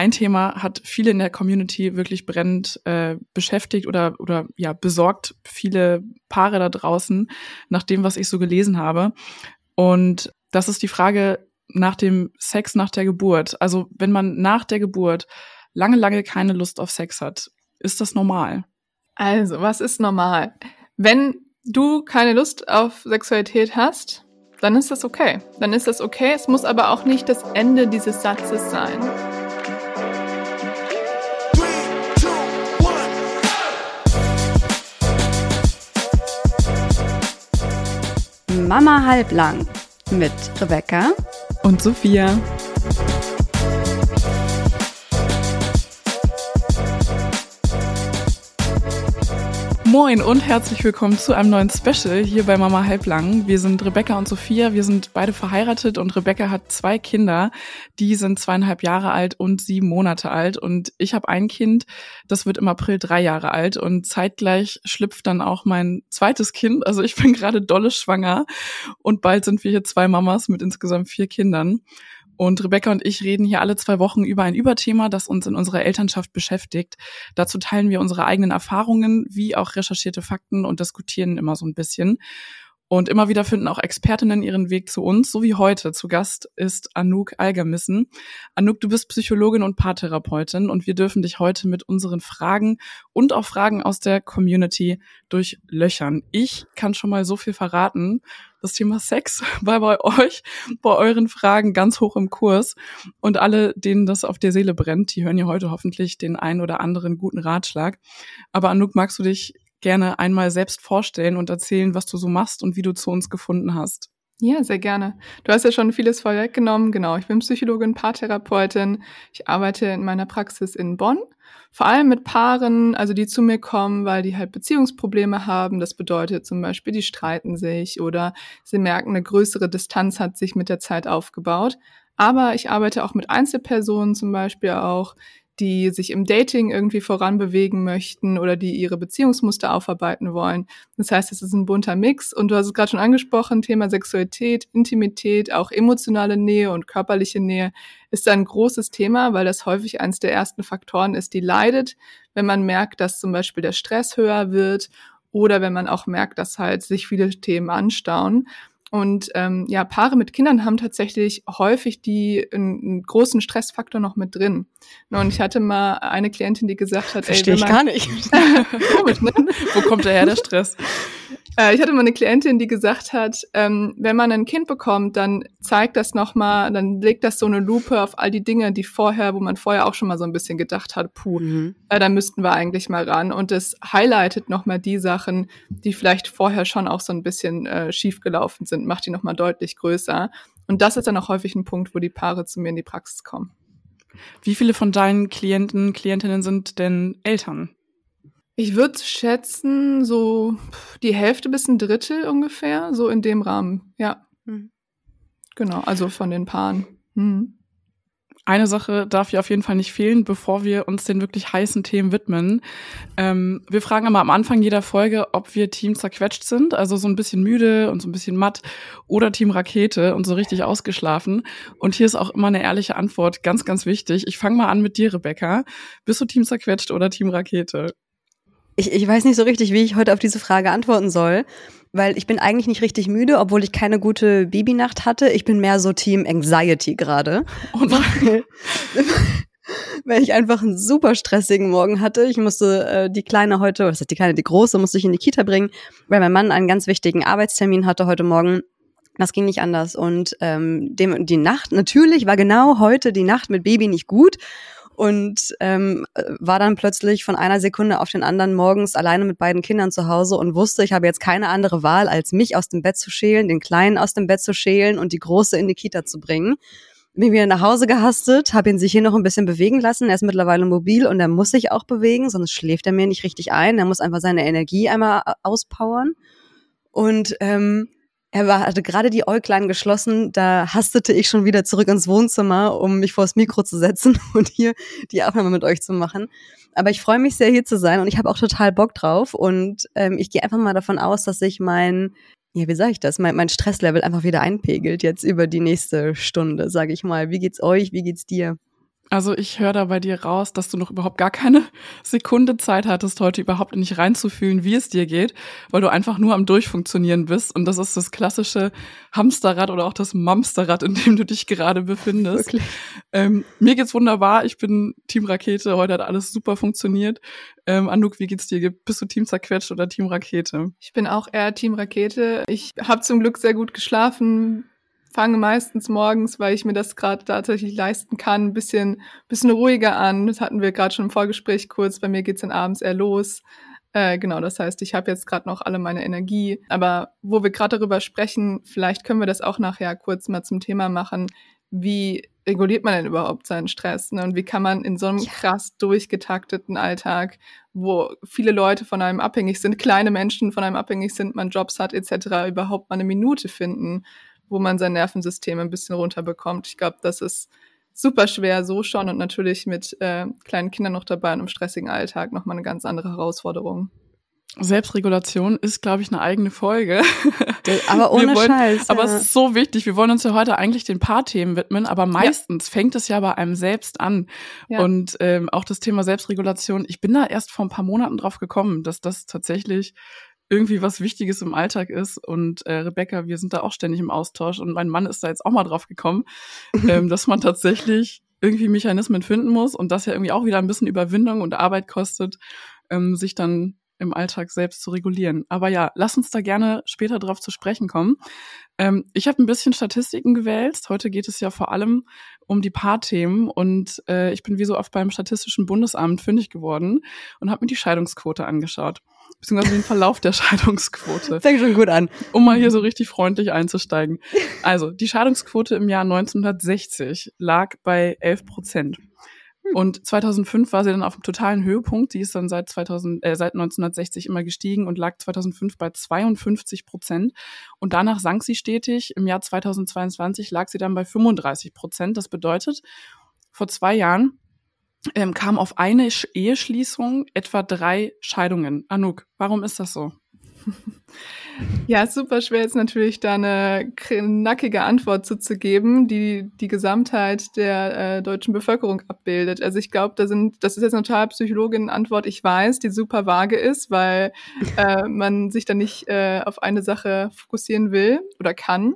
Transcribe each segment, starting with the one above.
ein Thema hat viele in der Community wirklich brennend äh, beschäftigt oder, oder ja, besorgt viele Paare da draußen, nach dem, was ich so gelesen habe. Und das ist die Frage nach dem Sex nach der Geburt. Also wenn man nach der Geburt lange, lange keine Lust auf Sex hat, ist das normal? Also, was ist normal? Wenn du keine Lust auf Sexualität hast, dann ist das okay. Dann ist das okay. Es muss aber auch nicht das Ende dieses Satzes sein. Mama halblang mit Rebecca und Sophia. Moin und herzlich willkommen zu einem neuen Special hier bei Mama Halblang. Wir sind Rebecca und Sophia. Wir sind beide verheiratet und Rebecca hat zwei Kinder. Die sind zweieinhalb Jahre alt und sieben Monate alt. Und ich habe ein Kind, das wird im April drei Jahre alt. Und zeitgleich schlüpft dann auch mein zweites Kind. Also ich bin gerade dolle schwanger. Und bald sind wir hier zwei Mamas mit insgesamt vier Kindern. Und Rebecca und ich reden hier alle zwei Wochen über ein Überthema, das uns in unserer Elternschaft beschäftigt. Dazu teilen wir unsere eigenen Erfahrungen wie auch recherchierte Fakten und diskutieren immer so ein bisschen. Und immer wieder finden auch Expertinnen ihren Weg zu uns, so wie heute. Zu Gast ist Anouk Algermissen. Anouk, du bist Psychologin und Paartherapeutin und wir dürfen dich heute mit unseren Fragen und auch Fragen aus der Community durchlöchern. Ich kann schon mal so viel verraten. Das Thema Sex war bei euch, bei euren Fragen ganz hoch im Kurs. Und alle, denen das auf der Seele brennt, die hören ja heute hoffentlich den einen oder anderen guten Ratschlag. Aber Anouk, magst du dich gerne einmal selbst vorstellen und erzählen, was du so machst und wie du zu uns gefunden hast. Ja, sehr gerne. Du hast ja schon vieles vorweggenommen. Genau, ich bin Psychologin, Paartherapeutin. Ich arbeite in meiner Praxis in Bonn. Vor allem mit Paaren, also die zu mir kommen, weil die halt Beziehungsprobleme haben. Das bedeutet zum Beispiel, die streiten sich oder sie merken, eine größere Distanz hat sich mit der Zeit aufgebaut. Aber ich arbeite auch mit Einzelpersonen zum Beispiel auch, die sich im Dating irgendwie voranbewegen möchten oder die ihre Beziehungsmuster aufarbeiten wollen. Das heißt, es ist ein bunter Mix und du hast es gerade schon angesprochen, Thema Sexualität, Intimität, auch emotionale Nähe und körperliche Nähe ist ein großes Thema, weil das häufig eines der ersten Faktoren ist, die leidet, wenn man merkt, dass zum Beispiel der Stress höher wird oder wenn man auch merkt, dass halt sich viele Themen anstauen. Und ähm, ja, Paare mit Kindern haben tatsächlich häufig die einen, einen großen Stressfaktor noch mit drin. Und ich hatte mal eine Klientin, die gesagt hat, Verstehe ey, ich gar nicht. Komisch, ne? Wo kommt daher der Stress? Äh, ich hatte mal eine Klientin, die gesagt hat, ähm, wenn man ein Kind bekommt, dann zeigt das nochmal, dann legt das so eine Lupe auf all die Dinge, die vorher, wo man vorher auch schon mal so ein bisschen gedacht hat, puh, mhm. äh, da müssten wir eigentlich mal ran. Und es highlightet nochmal die Sachen, die vielleicht vorher schon auch so ein bisschen äh, schief gelaufen sind, macht die nochmal deutlich größer. Und das ist dann auch häufig ein Punkt, wo die Paare zu mir in die Praxis kommen. Wie viele von deinen Klienten, Klientinnen sind denn Eltern? Ich würde schätzen, so die Hälfte bis ein Drittel ungefähr, so in dem Rahmen, ja. Hm. Genau, also von den Paaren. Hm. Eine Sache darf hier auf jeden Fall nicht fehlen, bevor wir uns den wirklich heißen Themen widmen. Ähm, wir fragen immer am Anfang jeder Folge, ob wir Team zerquetscht sind, also so ein bisschen müde und so ein bisschen matt oder Team Rakete und so richtig ausgeschlafen. Und hier ist auch immer eine ehrliche Antwort, ganz, ganz wichtig. Ich fange mal an mit dir, Rebecca. Bist du Team zerquetscht oder Team Rakete? Ich, ich weiß nicht so richtig, wie ich heute auf diese Frage antworten soll, weil ich bin eigentlich nicht richtig müde, obwohl ich keine gute Babynacht hatte. Ich bin mehr so Team Anxiety gerade. Oh weil, weil ich einfach einen super stressigen Morgen hatte. Ich musste äh, die Kleine heute, was heißt die Kleine, die Große, musste ich in die Kita bringen, weil mein Mann einen ganz wichtigen Arbeitstermin hatte heute Morgen. Das ging nicht anders. Und ähm, dem, die Nacht, natürlich war genau heute die Nacht mit Baby nicht gut und ähm, war dann plötzlich von einer Sekunde auf den anderen morgens alleine mit beiden Kindern zu Hause und wusste, ich habe jetzt keine andere Wahl, als mich aus dem Bett zu schälen, den Kleinen aus dem Bett zu schälen und die Große in die Kita zu bringen. Bin wieder nach Hause gehastet, habe ihn sich hier noch ein bisschen bewegen lassen. Er ist mittlerweile mobil und er muss sich auch bewegen, sonst schläft er mir nicht richtig ein. Er muss einfach seine Energie einmal auspowern. Und ähm, er war, hatte gerade die Äuglein geschlossen, da hastete ich schon wieder zurück ins Wohnzimmer, um mich vors Mikro zu setzen und hier die Aufnahme mit euch zu machen. Aber ich freue mich sehr, hier zu sein und ich habe auch total Bock drauf. Und ähm, ich gehe einfach mal davon aus, dass sich mein, ja, wie sage ich das, mein, mein Stresslevel einfach wieder einpegelt jetzt über die nächste Stunde, sage ich mal. Wie geht's euch? Wie geht's dir? Also ich höre da bei dir raus, dass du noch überhaupt gar keine Sekunde Zeit hattest, heute überhaupt nicht reinzufühlen, wie es dir geht, weil du einfach nur am Durchfunktionieren bist. Und das ist das klassische Hamsterrad oder auch das Mamsterrad, in dem du dich gerade befindest. Ähm, mir geht's wunderbar. Ich bin Team Rakete. Heute hat alles super funktioniert. Ähm, Anouk, wie geht's dir? Bist du Team Zerquetscht oder Team Rakete? Ich bin auch eher Team Rakete. Ich habe zum Glück sehr gut geschlafen, fange meistens morgens, weil ich mir das gerade tatsächlich leisten kann, ein bisschen, bisschen ruhiger an. Das hatten wir gerade schon im Vorgespräch kurz. Bei mir geht's dann abends eher los. Äh, genau, das heißt, ich habe jetzt gerade noch alle meine Energie. Aber wo wir gerade darüber sprechen, vielleicht können wir das auch nachher kurz mal zum Thema machen. Wie reguliert man denn überhaupt seinen Stress? Ne? Und wie kann man in so einem ja. krass durchgetakteten Alltag, wo viele Leute von einem abhängig sind, kleine Menschen von einem abhängig sind, man Jobs hat etc., überhaupt mal eine Minute finden, wo man sein Nervensystem ein bisschen runterbekommt. Ich glaube, das ist super schwer so schon und natürlich mit äh, kleinen Kindern noch dabei und im stressigen Alltag nochmal eine ganz andere Herausforderung. Selbstregulation ist, glaube ich, eine eigene Folge. Aber ohne wollen, Scheiß. Aber es ist so wichtig. Wir wollen uns ja heute eigentlich den Paarthemen widmen, aber meistens ja. fängt es ja bei einem selbst an. Ja. Und ähm, auch das Thema Selbstregulation, ich bin da erst vor ein paar Monaten drauf gekommen, dass das tatsächlich irgendwie was Wichtiges im Alltag ist. Und äh, Rebecca, wir sind da auch ständig im Austausch und mein Mann ist da jetzt auch mal drauf gekommen, ähm, dass man tatsächlich irgendwie Mechanismen finden muss und das ja irgendwie auch wieder ein bisschen Überwindung und Arbeit kostet, ähm, sich dann im Alltag selbst zu regulieren. Aber ja, lass uns da gerne später drauf zu sprechen kommen. Ähm, ich habe ein bisschen Statistiken gewählt. Heute geht es ja vor allem um die Paarthemen und äh, ich bin wie so oft beim Statistischen Bundesamt fündig geworden und habe mir die Scheidungsquote angeschaut beziehungsweise den Verlauf der Scheidungsquote. Fängt schon gut an. Um mal hier so richtig freundlich einzusteigen. Also, die Scheidungsquote im Jahr 1960 lag bei 11 Prozent. Und 2005 war sie dann auf dem totalen Höhepunkt. Die ist dann seit 2000, äh, seit 1960 immer gestiegen und lag 2005 bei 52 Prozent. Und danach sank sie stetig. Im Jahr 2022 lag sie dann bei 35 Prozent. Das bedeutet, vor zwei Jahren ähm, kam auf eine Eheschließung etwa drei Scheidungen. Anouk, warum ist das so? Ja, super schwer jetzt natürlich da eine knackige Antwort zuzugeben, die die Gesamtheit der äh, deutschen Bevölkerung abbildet. Also ich glaube, da sind, das ist jetzt eine total Psychologin-Antwort, ich weiß, die super vage ist, weil äh, man sich da nicht äh, auf eine Sache fokussieren will oder kann.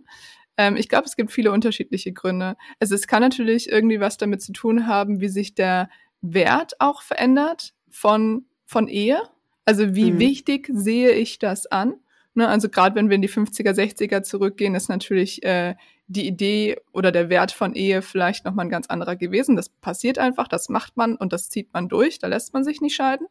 Ähm, ich glaube, es gibt viele unterschiedliche Gründe. Also es kann natürlich irgendwie was damit zu tun haben, wie sich der Wert auch verändert von, von Ehe. Also wie mhm. wichtig sehe ich das an? Ne, also gerade wenn wir in die 50er, 60er zurückgehen, ist natürlich äh, die Idee oder der Wert von Ehe vielleicht nochmal ein ganz anderer gewesen. Das passiert einfach, das macht man und das zieht man durch, da lässt man sich nicht scheiden.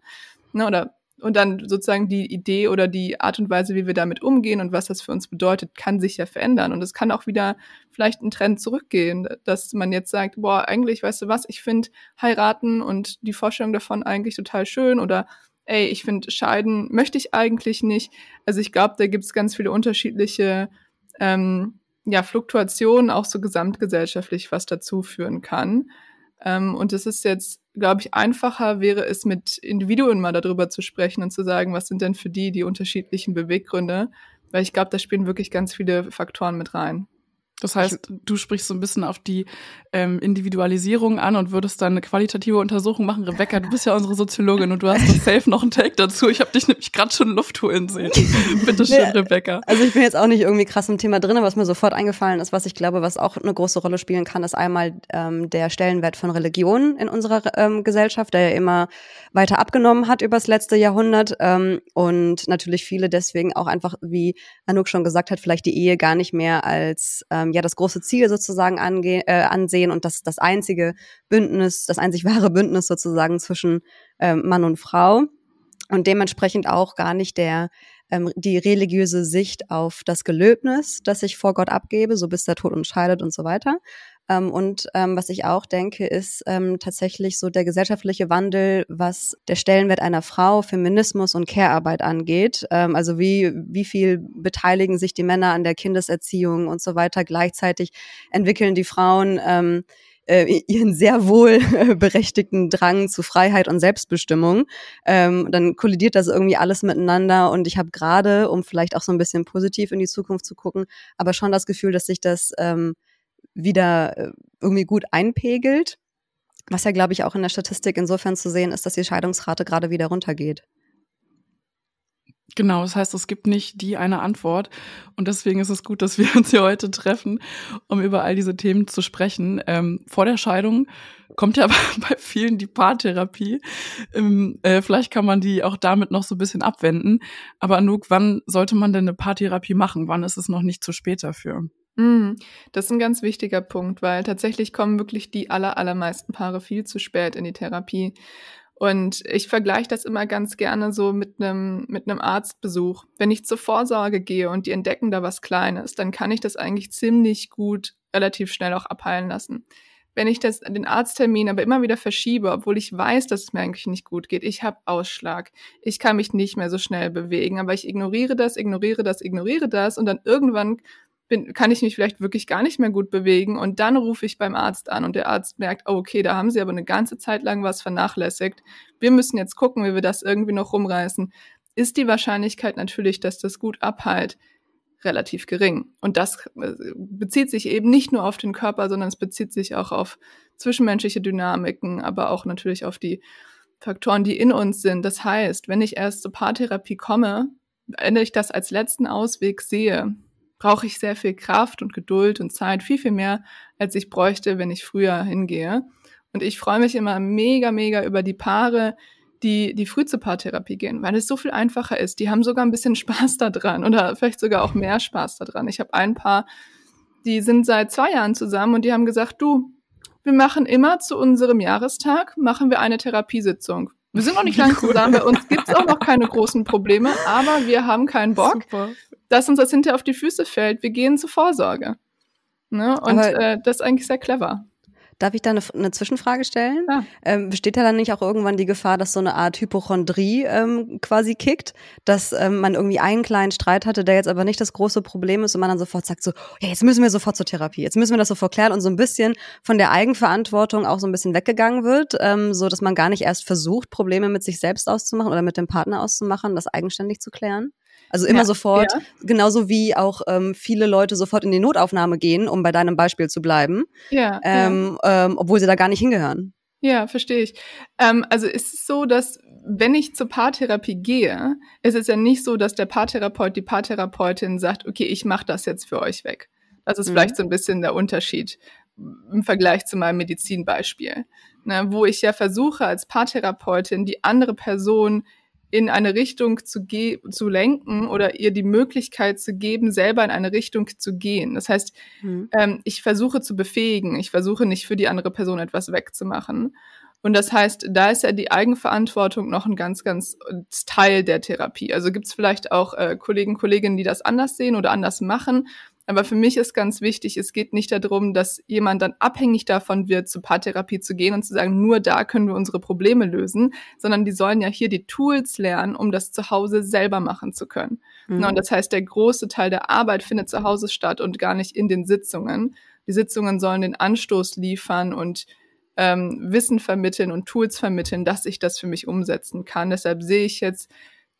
Ne, oder und dann sozusagen die Idee oder die Art und Weise, wie wir damit umgehen und was das für uns bedeutet, kann sich ja verändern. Und es kann auch wieder vielleicht ein Trend zurückgehen, dass man jetzt sagt, boah, eigentlich, weißt du was, ich finde heiraten und die Vorstellung davon eigentlich total schön oder ey, ich finde scheiden möchte ich eigentlich nicht. Also ich glaube, da gibt es ganz viele unterschiedliche ähm, ja, Fluktuationen, auch so gesamtgesellschaftlich, was dazu führen kann. Ähm, und es ist jetzt, glaube ich, einfacher wäre es mit Individuen mal darüber zu sprechen und zu sagen, was sind denn für die die unterschiedlichen Beweggründe, weil ich glaube, da spielen wirklich ganz viele Faktoren mit rein. Das heißt, du sprichst so ein bisschen auf die ähm, Individualisierung an und würdest dann eine qualitative Untersuchung machen. Rebecca, du bist ja unsere Soziologin und du hast doch safe noch einen Take dazu. Ich habe dich nämlich gerade schon Luft holen sehen. Bitte schön, nee, Rebecca. Also ich bin jetzt auch nicht irgendwie krass im Thema drin, was mir sofort eingefallen ist, was ich glaube, was auch eine große Rolle spielen kann, ist einmal ähm, der Stellenwert von Religion in unserer ähm, Gesellschaft, der ja immer weiter abgenommen hat übers letzte Jahrhundert ähm, und natürlich viele deswegen auch einfach, wie Anouk schon gesagt hat, vielleicht die Ehe gar nicht mehr als ähm, ja das große Ziel sozusagen ange äh, ansehen und das das einzige Bündnis, das einzig wahre Bündnis sozusagen zwischen ähm, Mann und Frau. Und dementsprechend auch gar nicht der ähm, die religiöse Sicht auf das Gelöbnis, das ich vor Gott abgebe, so bis der Tod uns scheidet und so weiter, ähm, und ähm, was ich auch denke, ist ähm, tatsächlich so der gesellschaftliche Wandel, was der Stellenwert einer Frau, Feminismus und Care-Arbeit angeht. Ähm, also wie, wie viel beteiligen sich die Männer an der Kindeserziehung und so weiter. Gleichzeitig entwickeln die Frauen ähm, äh, ihren sehr wohl berechtigten Drang zu Freiheit und Selbstbestimmung, ähm, dann kollidiert das irgendwie alles miteinander und ich habe gerade, um vielleicht auch so ein bisschen positiv in die Zukunft zu gucken, aber schon das Gefühl, dass sich das ähm, wieder äh, irgendwie gut einpegelt. Was ja, glaube ich, auch in der Statistik insofern zu sehen ist, dass die Scheidungsrate gerade wieder runtergeht. Genau, das heißt, es gibt nicht die eine Antwort. Und deswegen ist es gut, dass wir uns hier heute treffen, um über all diese Themen zu sprechen. Ähm, vor der Scheidung kommt ja bei vielen die Paartherapie. Ähm, äh, vielleicht kann man die auch damit noch so ein bisschen abwenden. Aber Anouk, wann sollte man denn eine Paartherapie machen? Wann ist es noch nicht zu spät dafür? Mm, das ist ein ganz wichtiger Punkt, weil tatsächlich kommen wirklich die aller, allermeisten Paare viel zu spät in die Therapie. Und ich vergleiche das immer ganz gerne so mit einem mit einem Arztbesuch. Wenn ich zur Vorsorge gehe und die entdecken da was Kleines, dann kann ich das eigentlich ziemlich gut relativ schnell auch abheilen lassen. Wenn ich das den Arzttermin aber immer wieder verschiebe, obwohl ich weiß, dass es mir eigentlich nicht gut geht, ich habe Ausschlag, ich kann mich nicht mehr so schnell bewegen, aber ich ignoriere das, ignoriere das, ignoriere das und dann irgendwann bin, kann ich mich vielleicht wirklich gar nicht mehr gut bewegen und dann rufe ich beim Arzt an und der Arzt merkt, oh, okay, da haben sie aber eine ganze Zeit lang was vernachlässigt. Wir müssen jetzt gucken, wie wir das irgendwie noch rumreißen. Ist die Wahrscheinlichkeit natürlich, dass das gut abheilt, relativ gering. Und das äh, bezieht sich eben nicht nur auf den Körper, sondern es bezieht sich auch auf zwischenmenschliche Dynamiken, aber auch natürlich auf die Faktoren, die in uns sind. Das heißt, wenn ich erst zur Paartherapie komme, wenn ich das als letzten Ausweg sehe, brauche ich sehr viel Kraft und Geduld und Zeit, viel, viel mehr, als ich bräuchte, wenn ich früher hingehe. Und ich freue mich immer mega, mega über die Paare, die, die früh zur Paartherapie gehen, weil es so viel einfacher ist. Die haben sogar ein bisschen Spaß daran oder vielleicht sogar auch mehr Spaß daran. Ich habe ein Paar, die sind seit zwei Jahren zusammen und die haben gesagt, du, wir machen immer zu unserem Jahrestag, machen wir eine Therapiesitzung. Wir sind noch nicht lange zusammen, bei uns gibt's auch noch keine großen Probleme, aber wir haben keinen Bock. Super dass uns das hinterher auf die Füße fällt. Wir gehen zur Vorsorge. Ne? Und äh, das ist eigentlich sehr clever. Darf ich da eine, eine Zwischenfrage stellen? Ja. Ähm, besteht da dann nicht auch irgendwann die Gefahr, dass so eine Art Hypochondrie ähm, quasi kickt, dass ähm, man irgendwie einen kleinen Streit hatte, der jetzt aber nicht das große Problem ist und man dann sofort sagt so, ja, jetzt müssen wir sofort zur Therapie, jetzt müssen wir das sofort klären und so ein bisschen von der Eigenverantwortung auch so ein bisschen weggegangen wird, ähm, so dass man gar nicht erst versucht, Probleme mit sich selbst auszumachen oder mit dem Partner auszumachen, das eigenständig zu klären? Also immer ja, sofort, ja. genauso wie auch ähm, viele Leute sofort in die Notaufnahme gehen, um bei deinem Beispiel zu bleiben, ja, ähm, ja. Ähm, obwohl sie da gar nicht hingehören. Ja, verstehe ich. Ähm, also ist es so, dass wenn ich zur Paartherapie gehe, ist es ja nicht so, dass der Paartherapeut, die Paartherapeutin sagt, okay, ich mache das jetzt für euch weg. Das ist mhm. vielleicht so ein bisschen der Unterschied im Vergleich zu meinem Medizinbeispiel, ne, wo ich ja versuche als Paartherapeutin die andere Person in eine Richtung zu, ge zu lenken oder ihr die Möglichkeit zu geben, selber in eine Richtung zu gehen. Das heißt, mhm. ähm, ich versuche zu befähigen, ich versuche nicht für die andere Person etwas wegzumachen. Und das heißt, da ist ja die Eigenverantwortung noch ein ganz, ganz Teil der Therapie. Also gibt es vielleicht auch äh, Kollegen, Kolleginnen, die das anders sehen oder anders machen. Aber für mich ist ganz wichtig, es geht nicht darum, dass jemand dann abhängig davon wird, zur Paartherapie zu gehen und zu sagen, nur da können wir unsere Probleme lösen, sondern die sollen ja hier die Tools lernen, um das zu Hause selber machen zu können. Mhm. Und das heißt, der große Teil der Arbeit findet zu Hause statt und gar nicht in den Sitzungen. Die Sitzungen sollen den Anstoß liefern und ähm, Wissen vermitteln und Tools vermitteln, dass ich das für mich umsetzen kann. Deshalb sehe ich jetzt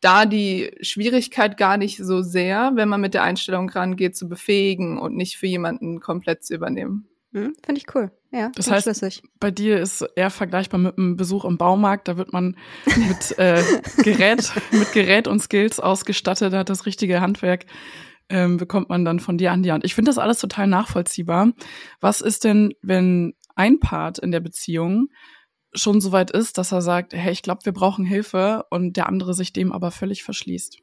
da die Schwierigkeit gar nicht so sehr, wenn man mit der Einstellung rangeht, zu befähigen und nicht für jemanden komplett zu übernehmen. Hm, Finde ich cool. Ja, das heißt, schlüssig. bei dir ist eher vergleichbar mit einem Besuch im Baumarkt. Da wird man mit äh, Gerät, mit Gerät und Skills ausgestattet, da hat das richtige Handwerk ähm, bekommt man dann von dir an die Hand. Ich finde das alles total nachvollziehbar. Was ist denn, wenn ein Part in der Beziehung schon so weit ist, dass er sagt, hey, ich glaube, wir brauchen Hilfe und der andere sich dem aber völlig verschließt.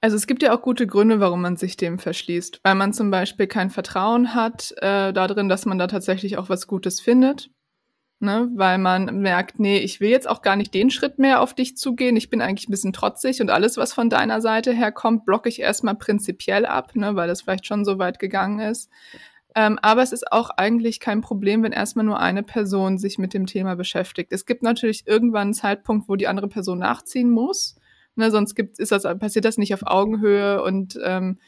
Also es gibt ja auch gute Gründe, warum man sich dem verschließt. Weil man zum Beispiel kein Vertrauen hat äh, darin, dass man da tatsächlich auch was Gutes findet. Ne? Weil man merkt, nee, ich will jetzt auch gar nicht den Schritt mehr auf dich zugehen. Ich bin eigentlich ein bisschen trotzig und alles, was von deiner Seite herkommt, blocke ich erstmal prinzipiell ab, ne? weil das vielleicht schon so weit gegangen ist. Ähm, aber es ist auch eigentlich kein Problem, wenn erstmal nur eine Person sich mit dem Thema beschäftigt. Es gibt natürlich irgendwann einen Zeitpunkt, wo die andere Person nachziehen muss. Ne, sonst gibt, ist das, passiert das nicht auf Augenhöhe und ähm,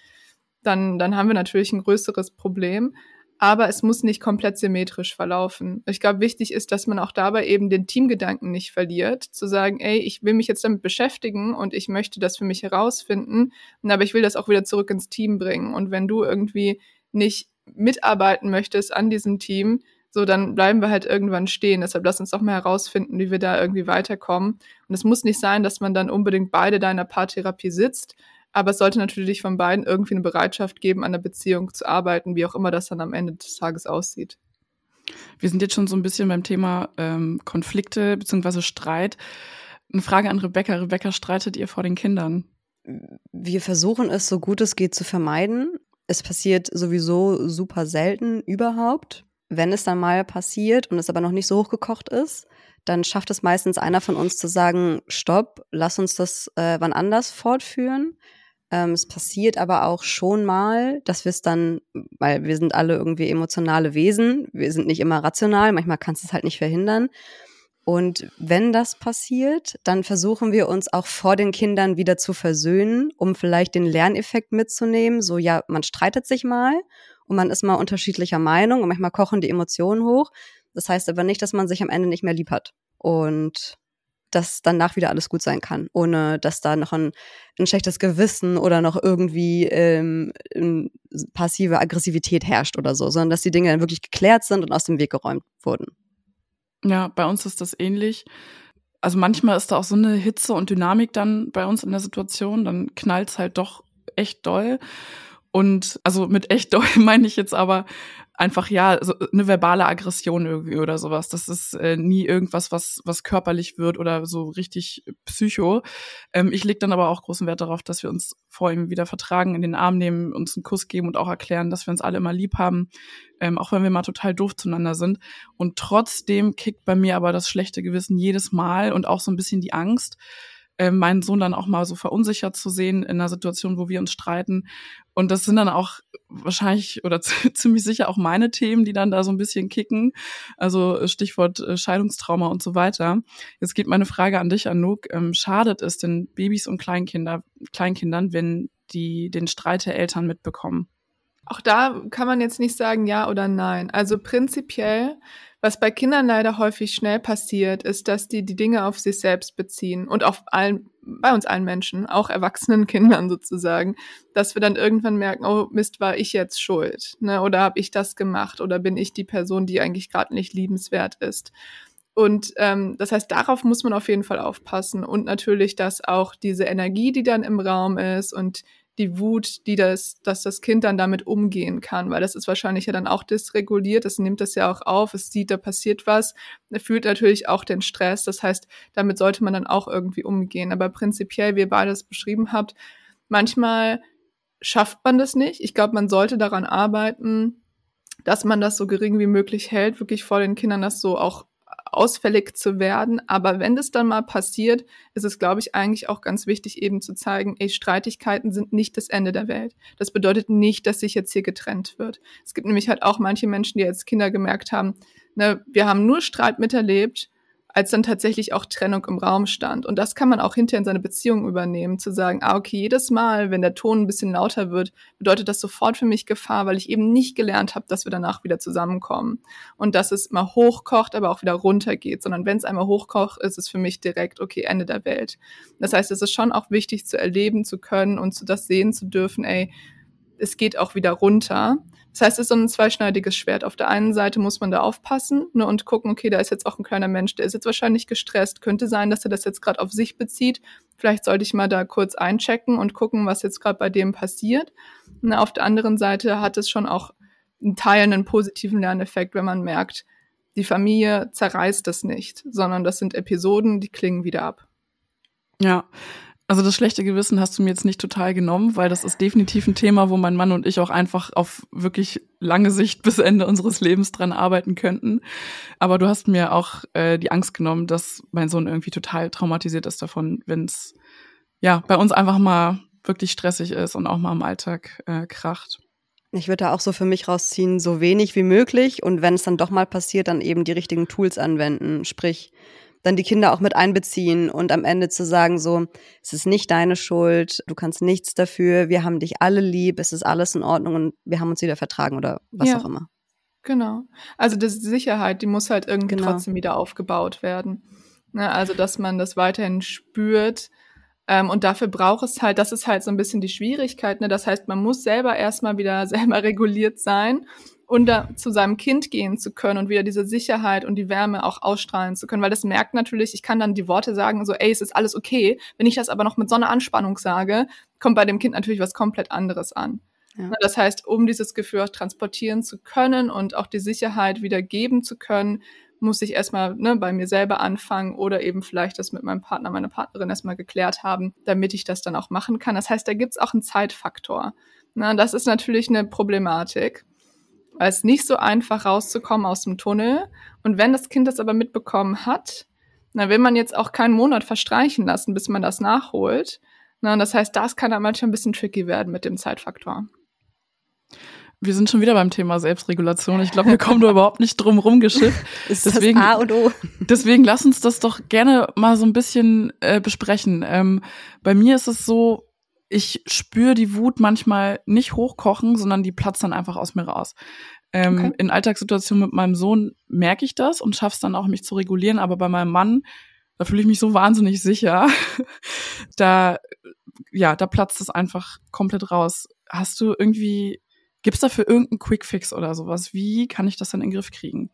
dann, dann haben wir natürlich ein größeres Problem. Aber es muss nicht komplett symmetrisch verlaufen. Ich glaube, wichtig ist, dass man auch dabei eben den Teamgedanken nicht verliert, zu sagen, ey, ich will mich jetzt damit beschäftigen und ich möchte das für mich herausfinden, aber ich will das auch wieder zurück ins Team bringen. Und wenn du irgendwie nicht mitarbeiten möchtest an diesem Team, so dann bleiben wir halt irgendwann stehen. Deshalb lass uns doch mal herausfinden, wie wir da irgendwie weiterkommen. Und es muss nicht sein, dass man dann unbedingt beide da in der Paartherapie sitzt, aber es sollte natürlich von beiden irgendwie eine Bereitschaft geben, an der Beziehung zu arbeiten, wie auch immer das dann am Ende des Tages aussieht. Wir sind jetzt schon so ein bisschen beim Thema ähm, Konflikte bzw. Streit. Eine Frage an Rebecca. Rebecca, streitet ihr vor den Kindern? Wir versuchen es so gut es geht zu vermeiden. Es passiert sowieso super selten überhaupt. Wenn es dann mal passiert und es aber noch nicht so hochgekocht ist, dann schafft es meistens einer von uns zu sagen, stopp, lass uns das äh, wann anders fortführen. Ähm, es passiert aber auch schon mal, dass wir es dann, weil wir sind alle irgendwie emotionale Wesen, wir sind nicht immer rational, manchmal kannst du es halt nicht verhindern. Und wenn das passiert, dann versuchen wir uns auch vor den Kindern wieder zu versöhnen, um vielleicht den Lerneffekt mitzunehmen. So, ja, man streitet sich mal und man ist mal unterschiedlicher Meinung und manchmal kochen die Emotionen hoch. Das heißt aber nicht, dass man sich am Ende nicht mehr lieb hat. Und dass danach wieder alles gut sein kann, ohne dass da noch ein, ein schlechtes Gewissen oder noch irgendwie ähm, passive Aggressivität herrscht oder so, sondern dass die Dinge dann wirklich geklärt sind und aus dem Weg geräumt wurden. Ja, bei uns ist das ähnlich. Also manchmal ist da auch so eine Hitze und Dynamik dann bei uns in der Situation, dann knallt's halt doch echt doll. Und also mit echt doll meine ich jetzt aber einfach ja so eine verbale Aggression irgendwie oder sowas. Das ist äh, nie irgendwas, was was körperlich wird oder so richtig psycho. Ähm, ich leg dann aber auch großen Wert darauf, dass wir uns vor ihm wieder vertragen, in den Arm nehmen, uns einen Kuss geben und auch erklären, dass wir uns alle immer lieb haben, ähm, auch wenn wir mal total doof zueinander sind. Und trotzdem kickt bei mir aber das schlechte Gewissen jedes Mal und auch so ein bisschen die Angst äh, meinen Sohn dann auch mal so verunsichert zu sehen in einer Situation, wo wir uns streiten. Und das sind dann auch wahrscheinlich oder ziemlich sicher auch meine Themen, die dann da so ein bisschen kicken. Also äh, Stichwort äh, Scheidungstrauma und so weiter. Jetzt geht meine Frage an dich, Anouk. Ähm, schadet es den Babys und Kleinkinder, Kleinkindern, wenn die den Streit der Eltern mitbekommen? Auch da kann man jetzt nicht sagen ja oder nein. Also prinzipiell was bei Kindern leider häufig schnell passiert, ist, dass die die Dinge auf sich selbst beziehen und auf allen, bei uns allen Menschen, auch erwachsenen Kindern sozusagen, dass wir dann irgendwann merken, oh Mist, war ich jetzt schuld, ne? Oder habe ich das gemacht? Oder bin ich die Person, die eigentlich gerade nicht liebenswert ist? Und ähm, das heißt, darauf muss man auf jeden Fall aufpassen und natürlich, dass auch diese Energie, die dann im Raum ist und die Wut, die das, dass das Kind dann damit umgehen kann, weil das ist wahrscheinlich ja dann auch dysreguliert, es nimmt das ja auch auf, es sieht, da passiert was, er fühlt natürlich auch den Stress, das heißt, damit sollte man dann auch irgendwie umgehen, aber prinzipiell, wie ihr beides beschrieben habt, manchmal schafft man das nicht, ich glaube, man sollte daran arbeiten, dass man das so gering wie möglich hält, wirklich vor den Kindern das so auch ausfällig zu werden. Aber wenn das dann mal passiert, ist es, glaube ich, eigentlich auch ganz wichtig, eben zu zeigen, ey, Streitigkeiten sind nicht das Ende der Welt. Das bedeutet nicht, dass sich jetzt hier getrennt wird. Es gibt nämlich halt auch manche Menschen, die als Kinder gemerkt haben, ne, wir haben nur Streit miterlebt als dann tatsächlich auch Trennung im Raum stand. Und das kann man auch hinterher in seine Beziehung übernehmen, zu sagen, ah, okay, jedes Mal, wenn der Ton ein bisschen lauter wird, bedeutet das sofort für mich Gefahr, weil ich eben nicht gelernt habe, dass wir danach wieder zusammenkommen. Und dass es mal hochkocht, aber auch wieder runtergeht, sondern wenn es einmal hochkocht, ist es für mich direkt, okay, Ende der Welt. Das heißt, es ist schon auch wichtig zu erleben zu können und zu das sehen zu dürfen, ey, es geht auch wieder runter. Das heißt, es ist so ein zweischneidiges Schwert. Auf der einen Seite muss man da aufpassen ne, und gucken, okay, da ist jetzt auch ein kleiner Mensch, der ist jetzt wahrscheinlich gestresst. Könnte sein, dass er das jetzt gerade auf sich bezieht. Vielleicht sollte ich mal da kurz einchecken und gucken, was jetzt gerade bei dem passiert. Ne, auf der anderen Seite hat es schon auch einen Teil einen positiven Lerneffekt, wenn man merkt, die Familie zerreißt das nicht, sondern das sind Episoden, die klingen wieder ab. Ja, also das schlechte Gewissen hast du mir jetzt nicht total genommen, weil das ist definitiv ein Thema, wo mein Mann und ich auch einfach auf wirklich lange Sicht bis Ende unseres Lebens dran arbeiten könnten. Aber du hast mir auch äh, die Angst genommen, dass mein Sohn irgendwie total traumatisiert ist davon, wenn es ja bei uns einfach mal wirklich stressig ist und auch mal im Alltag äh, kracht. Ich würde da auch so für mich rausziehen, so wenig wie möglich und wenn es dann doch mal passiert, dann eben die richtigen Tools anwenden. Sprich, dann die Kinder auch mit einbeziehen und am Ende zu sagen, so, es ist nicht deine Schuld, du kannst nichts dafür, wir haben dich alle lieb, es ist alles in Ordnung und wir haben uns wieder vertragen oder was ja, auch immer. Genau. Also die Sicherheit, die muss halt irgendwie genau. trotzdem wieder aufgebaut werden. Ne, also, dass man das weiterhin spürt, ähm, und dafür braucht es halt, das ist halt so ein bisschen die Schwierigkeit. Ne? Das heißt, man muss selber erstmal wieder selber reguliert sein und da zu seinem Kind gehen zu können und wieder diese Sicherheit und die Wärme auch ausstrahlen zu können, weil das merkt natürlich, ich kann dann die Worte sagen, so, ey, es ist alles okay. Wenn ich das aber noch mit so einer Anspannung sage, kommt bei dem Kind natürlich was komplett anderes an. Ja. Das heißt, um dieses Gefühl auch transportieren zu können und auch die Sicherheit wieder geben zu können, muss ich erstmal ne, bei mir selber anfangen oder eben vielleicht das mit meinem Partner, meiner Partnerin erstmal geklärt haben, damit ich das dann auch machen kann. Das heißt, da gibt's auch einen Zeitfaktor. Na, das ist natürlich eine Problematik weil es nicht so einfach rauszukommen aus dem Tunnel. Und wenn das Kind das aber mitbekommen hat, dann will man jetzt auch keinen Monat verstreichen lassen, bis man das nachholt. Na, das heißt, das kann dann manchmal ein bisschen tricky werden mit dem Zeitfaktor. Wir sind schon wieder beim Thema Selbstregulation. Ich glaube, wir kommen da überhaupt nicht drum rumgeschifft. Ist deswegen, das A und O. Deswegen lass uns das doch gerne mal so ein bisschen äh, besprechen. Ähm, bei mir ist es so, ich spüre die Wut manchmal nicht hochkochen, sondern die platzt dann einfach aus mir raus. Ähm, okay. In Alltagssituationen mit meinem Sohn merke ich das und schaffe es dann auch, mich zu regulieren, aber bei meinem Mann, da fühle ich mich so wahnsinnig sicher. da, ja, da platzt es einfach komplett raus. Hast du irgendwie, gibt's dafür irgendeinen Quickfix oder sowas? Wie kann ich das dann in den Griff kriegen?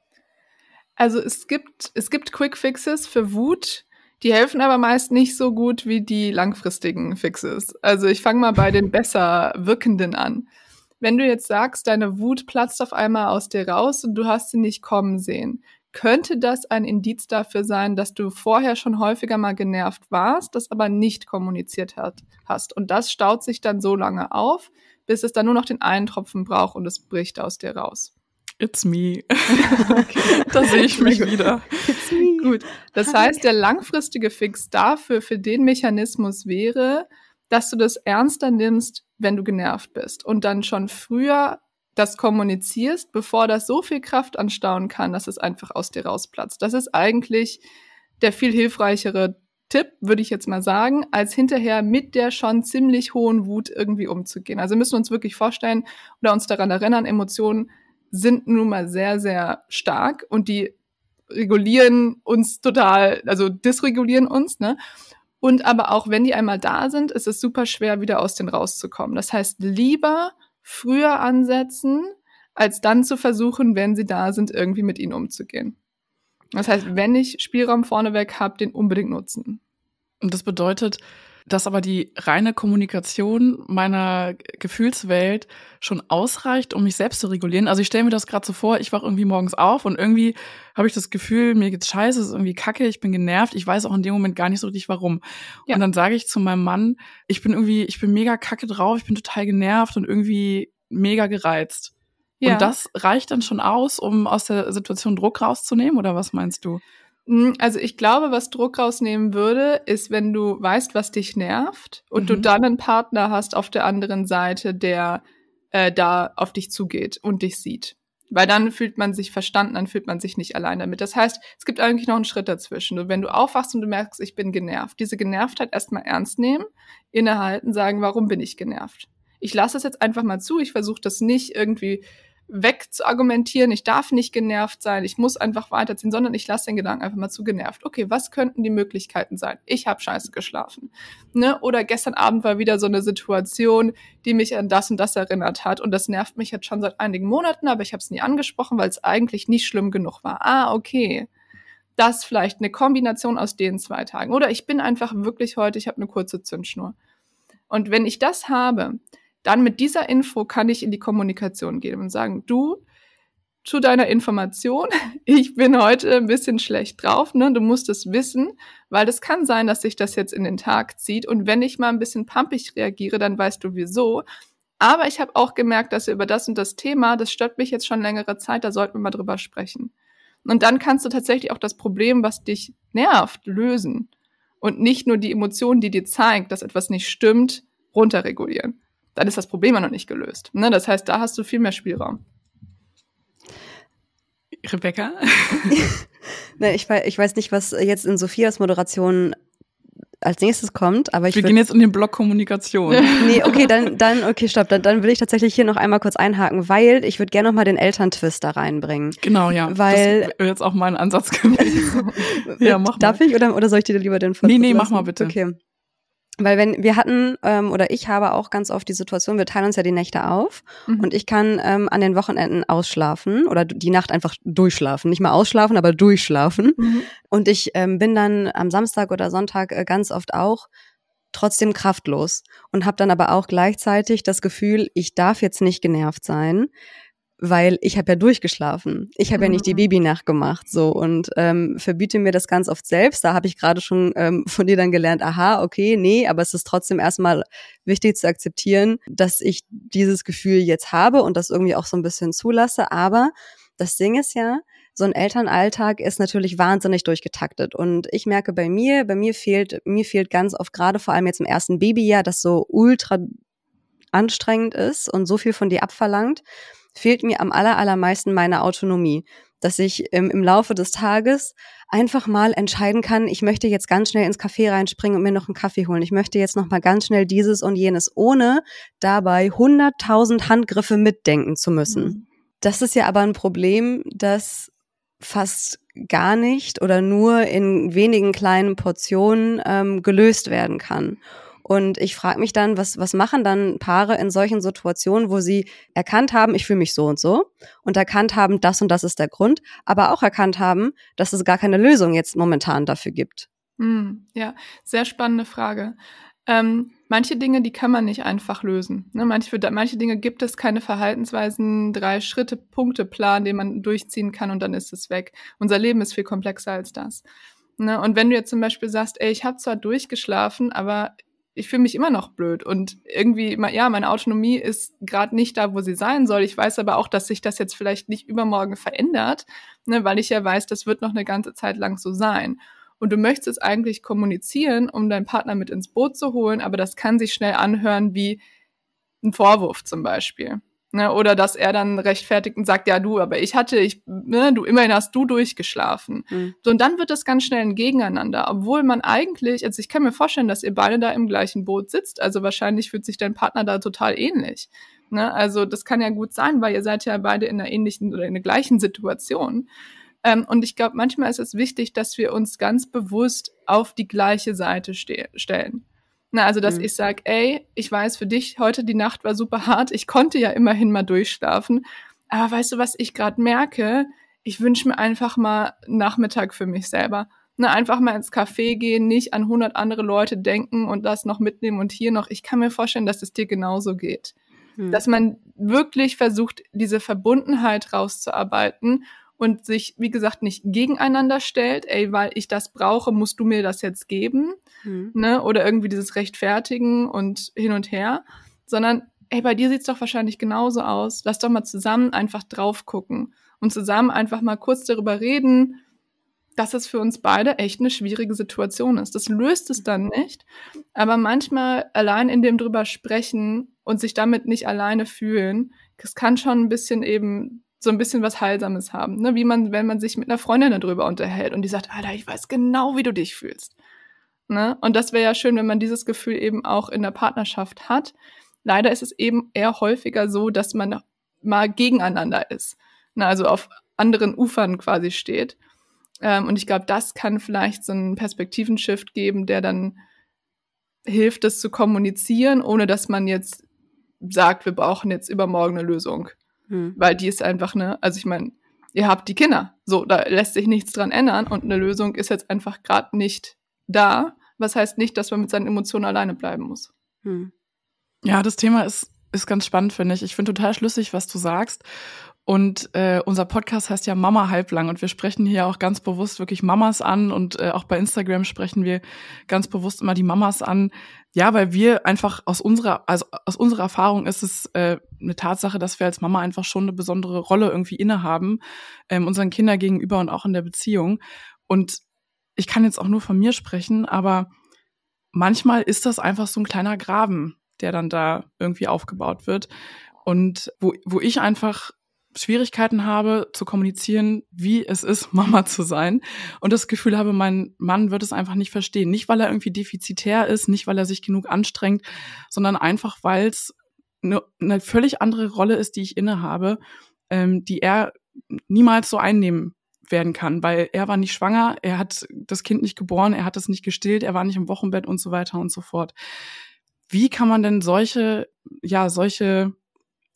Also es gibt, es gibt Quickfixes für Wut, die helfen aber meist nicht so gut wie die langfristigen Fixes. Also ich fange mal bei den besser wirkenden an. Wenn du jetzt sagst, deine Wut platzt auf einmal aus dir raus und du hast sie nicht kommen sehen, könnte das ein Indiz dafür sein, dass du vorher schon häufiger mal genervt warst, das aber nicht kommuniziert hat, hast. Und das staut sich dann so lange auf, bis es dann nur noch den einen Tropfen braucht und es bricht aus dir raus. It's me. okay. Da sehe ich mich wieder. It's me. Gut. Das heißt, der langfristige Fix dafür, für den Mechanismus wäre, dass du das ernster nimmst, wenn du genervt bist und dann schon früher das kommunizierst, bevor das so viel Kraft anstauen kann, dass es einfach aus dir rausplatzt. Das ist eigentlich der viel hilfreichere Tipp, würde ich jetzt mal sagen, als hinterher mit der schon ziemlich hohen Wut irgendwie umzugehen. Also müssen wir uns wirklich vorstellen oder uns daran erinnern, Emotionen sind nun mal sehr, sehr stark und die regulieren uns total, also dysregulieren uns, ne? Und aber auch wenn die einmal da sind, ist es super schwer, wieder aus denen rauszukommen. Das heißt, lieber früher ansetzen, als dann zu versuchen, wenn sie da sind, irgendwie mit ihnen umzugehen. Das heißt, wenn ich Spielraum vorneweg habe, den unbedingt nutzen. Und das bedeutet, dass aber die reine Kommunikation meiner Gefühlswelt schon ausreicht, um mich selbst zu regulieren. Also ich stelle mir das gerade so vor, ich wache irgendwie morgens auf und irgendwie habe ich das Gefühl, mir geht's scheiße, es ist irgendwie kacke, ich bin genervt, ich weiß auch in dem Moment gar nicht so richtig warum. Ja. Und dann sage ich zu meinem Mann, ich bin irgendwie, ich bin mega kacke drauf, ich bin total genervt und irgendwie mega gereizt. Ja. Und das reicht dann schon aus, um aus der Situation Druck rauszunehmen, oder was meinst du? Hm, also ich glaube, was Druck rausnehmen würde, ist, wenn du weißt, was dich nervt und mhm. du dann einen Partner hast auf der anderen Seite, der äh, da auf dich zugeht und dich sieht. Weil dann fühlt man sich verstanden, dann fühlt man sich nicht allein damit. Das heißt, es gibt eigentlich noch einen Schritt dazwischen. Und wenn du aufwachst und du merkst, ich bin genervt, diese Genervtheit erstmal ernst nehmen, innehalten, sagen, warum bin ich genervt? Ich lasse es jetzt einfach mal zu, ich versuche das nicht irgendwie wegzuargumentieren, ich darf nicht genervt sein, ich muss einfach weiterziehen, sondern ich lasse den Gedanken einfach mal zu genervt. Okay, was könnten die Möglichkeiten sein? Ich habe scheiße geschlafen. Ne? Oder gestern Abend war wieder so eine Situation, die mich an das und das erinnert hat und das nervt mich jetzt schon seit einigen Monaten, aber ich habe es nie angesprochen, weil es eigentlich nicht schlimm genug war. Ah, okay. Das vielleicht eine Kombination aus den zwei Tagen. Oder ich bin einfach wirklich heute, ich habe eine kurze Zündschnur. Und wenn ich das habe, dann mit dieser Info kann ich in die Kommunikation gehen und sagen, du, zu deiner Information, ich bin heute ein bisschen schlecht drauf, ne? Du musst es wissen, weil es kann sein, dass sich das jetzt in den Tag zieht. Und wenn ich mal ein bisschen pumpig reagiere, dann weißt du wieso. Aber ich habe auch gemerkt, dass über das und das Thema, das stört mich jetzt schon längere Zeit, da sollten wir mal drüber sprechen. Und dann kannst du tatsächlich auch das Problem, was dich nervt, lösen. Und nicht nur die Emotion, die dir zeigt, dass etwas nicht stimmt, runterregulieren dann ist das Problem ja noch nicht gelöst. Ne? Das heißt, da hast du viel mehr Spielraum. Rebecca? ne, ich, ich weiß nicht, was jetzt in Sophias Moderation als nächstes kommt, aber ich Wir gehen jetzt in den Block Kommunikation. nee, okay, dann, dann, okay, stopp, dann, dann will ich tatsächlich hier noch einmal kurz einhaken, weil ich würde gerne noch mal den Elterntwist da reinbringen. Genau, ja. Weil. Das jetzt auch mein Ansatz gewesen. ja, mach mal. Darf ich oder, oder soll ich dir lieber den Nee, nee, lassen? mach mal bitte. Okay. Weil wenn wir hatten ähm, oder ich habe auch ganz oft die Situation, wir teilen uns ja die Nächte auf mhm. und ich kann ähm, an den Wochenenden ausschlafen oder die Nacht einfach durchschlafen, nicht mal ausschlafen, aber durchschlafen. Mhm. Und ich ähm, bin dann am Samstag oder Sonntag äh, ganz oft auch trotzdem kraftlos und habe dann aber auch gleichzeitig das Gefühl, ich darf jetzt nicht genervt sein, weil ich habe ja durchgeschlafen. Ich habe mhm. ja nicht die mhm. Babynacht gemacht so und ähm, verbiete mir das ganz oft selbst. Da habe ich gerade schon ähm, von dir dann gelernt, aha, okay, nee, aber es ist trotzdem erstmal wichtig zu akzeptieren, dass ich dieses Gefühl jetzt habe und das irgendwie auch so ein bisschen zulasse. Aber das Ding ist ja, so ein Elternalltag ist natürlich wahnsinnig durchgetaktet. Und ich merke bei mir, bei mir fehlt, mir fehlt ganz oft gerade vor allem jetzt im ersten Babyjahr, das so ultra anstrengend ist und so viel von dir abverlangt, fehlt mir am aller, allermeisten meine Autonomie. Dass ich ähm, im Laufe des Tages einfach mal entscheiden kann, ich möchte jetzt ganz schnell ins Café reinspringen und mir noch einen Kaffee holen. Ich möchte jetzt noch mal ganz schnell dieses und jenes, ohne dabei hunderttausend Handgriffe mitdenken zu müssen. Mhm. Das ist ja aber ein Problem, das fast gar nicht oder nur in wenigen kleinen Portionen ähm, gelöst werden kann. Und ich frage mich dann, was, was machen dann Paare in solchen Situationen, wo sie erkannt haben, ich fühle mich so und so und erkannt haben, das und das ist der Grund, aber auch erkannt haben, dass es gar keine Lösung jetzt momentan dafür gibt. Hm, ja, sehr spannende Frage. Ähm, manche Dinge, die kann man nicht einfach lösen. Ne? Manche, für manche Dinge gibt es keine Verhaltensweisen, drei Schritte, Punkte, Plan, den man durchziehen kann und dann ist es weg. Unser Leben ist viel komplexer als das. Ne? Und wenn du jetzt zum Beispiel sagst, ey, ich habe zwar durchgeschlafen, aber ich fühle mich immer noch blöd und irgendwie, ja, meine Autonomie ist gerade nicht da, wo sie sein soll. Ich weiß aber auch, dass sich das jetzt vielleicht nicht übermorgen verändert, ne, weil ich ja weiß, das wird noch eine ganze Zeit lang so sein. Und du möchtest es eigentlich kommunizieren, um deinen Partner mit ins Boot zu holen, aber das kann sich schnell anhören wie ein Vorwurf zum Beispiel. Ne, oder dass er dann rechtfertigt und sagt, ja du, aber ich hatte, ich, ne, du immerhin hast du durchgeschlafen. Mhm. So, und dann wird das ganz schnell ein Gegeneinander, obwohl man eigentlich, also ich kann mir vorstellen, dass ihr beide da im gleichen Boot sitzt. Also wahrscheinlich fühlt sich dein Partner da total ähnlich. Ne? Also das kann ja gut sein, weil ihr seid ja beide in einer ähnlichen oder in der gleichen Situation. Ähm, und ich glaube, manchmal ist es wichtig, dass wir uns ganz bewusst auf die gleiche Seite ste stellen. Na, also, dass mhm. ich sage, ey, ich weiß für dich, heute die Nacht war super hart, ich konnte ja immerhin mal durchschlafen. Aber weißt du, was ich gerade merke? Ich wünsche mir einfach mal Nachmittag für mich selber. Na, einfach mal ins Café gehen, nicht an 100 andere Leute denken und das noch mitnehmen und hier noch. Ich kann mir vorstellen, dass es dir genauso geht. Mhm. Dass man wirklich versucht, diese Verbundenheit rauszuarbeiten und sich, wie gesagt, nicht gegeneinander stellt, ey, weil ich das brauche, musst du mir das jetzt geben, mhm. ne? Oder irgendwie dieses Rechtfertigen und hin und her, sondern ey, bei dir sieht's doch wahrscheinlich genauso aus. Lass doch mal zusammen einfach drauf gucken und zusammen einfach mal kurz darüber reden, dass es für uns beide echt eine schwierige Situation ist. Das löst es dann nicht, aber manchmal allein in dem drüber sprechen und sich damit nicht alleine fühlen, das kann schon ein bisschen eben so ein bisschen was Heilsames haben. Ne? Wie man, wenn man sich mit einer Freundin darüber unterhält und die sagt, Alter, ich weiß genau, wie du dich fühlst. Ne? Und das wäre ja schön, wenn man dieses Gefühl eben auch in der Partnerschaft hat. Leider ist es eben eher häufiger so, dass man mal gegeneinander ist. Ne? Also auf anderen Ufern quasi steht. Ähm, und ich glaube, das kann vielleicht so einen Perspektivenshift geben, der dann hilft, das zu kommunizieren, ohne dass man jetzt sagt, wir brauchen jetzt übermorgen eine Lösung. Hm. Weil die ist einfach, ne, also ich meine, ihr habt die Kinder. So, da lässt sich nichts dran ändern und eine Lösung ist jetzt einfach gerade nicht da. Was heißt nicht, dass man mit seinen Emotionen alleine bleiben muss. Hm. Ja, das Thema ist, ist ganz spannend, finde ich. Ich finde total schlüssig, was du sagst. Und äh, unser Podcast heißt ja Mama halblang und wir sprechen hier auch ganz bewusst wirklich Mamas an und äh, auch bei Instagram sprechen wir ganz bewusst immer die Mamas an. Ja, weil wir einfach aus unserer, also aus unserer Erfahrung ist es äh, eine Tatsache, dass wir als Mama einfach schon eine besondere Rolle irgendwie innehaben, ähm, unseren Kindern gegenüber und auch in der Beziehung. Und ich kann jetzt auch nur von mir sprechen, aber manchmal ist das einfach so ein kleiner Graben, der dann da irgendwie aufgebaut wird. Und wo, wo ich einfach Schwierigkeiten habe zu kommunizieren, wie es ist, Mama zu sein und das Gefühl habe, mein Mann wird es einfach nicht verstehen. Nicht, weil er irgendwie defizitär ist, nicht, weil er sich genug anstrengt, sondern einfach, weil es eine, eine völlig andere Rolle ist, die ich innehabe, ähm, die er niemals so einnehmen werden kann, weil er war nicht schwanger, er hat das Kind nicht geboren, er hat es nicht gestillt, er war nicht im Wochenbett und so weiter und so fort. Wie kann man denn solche, ja, solche,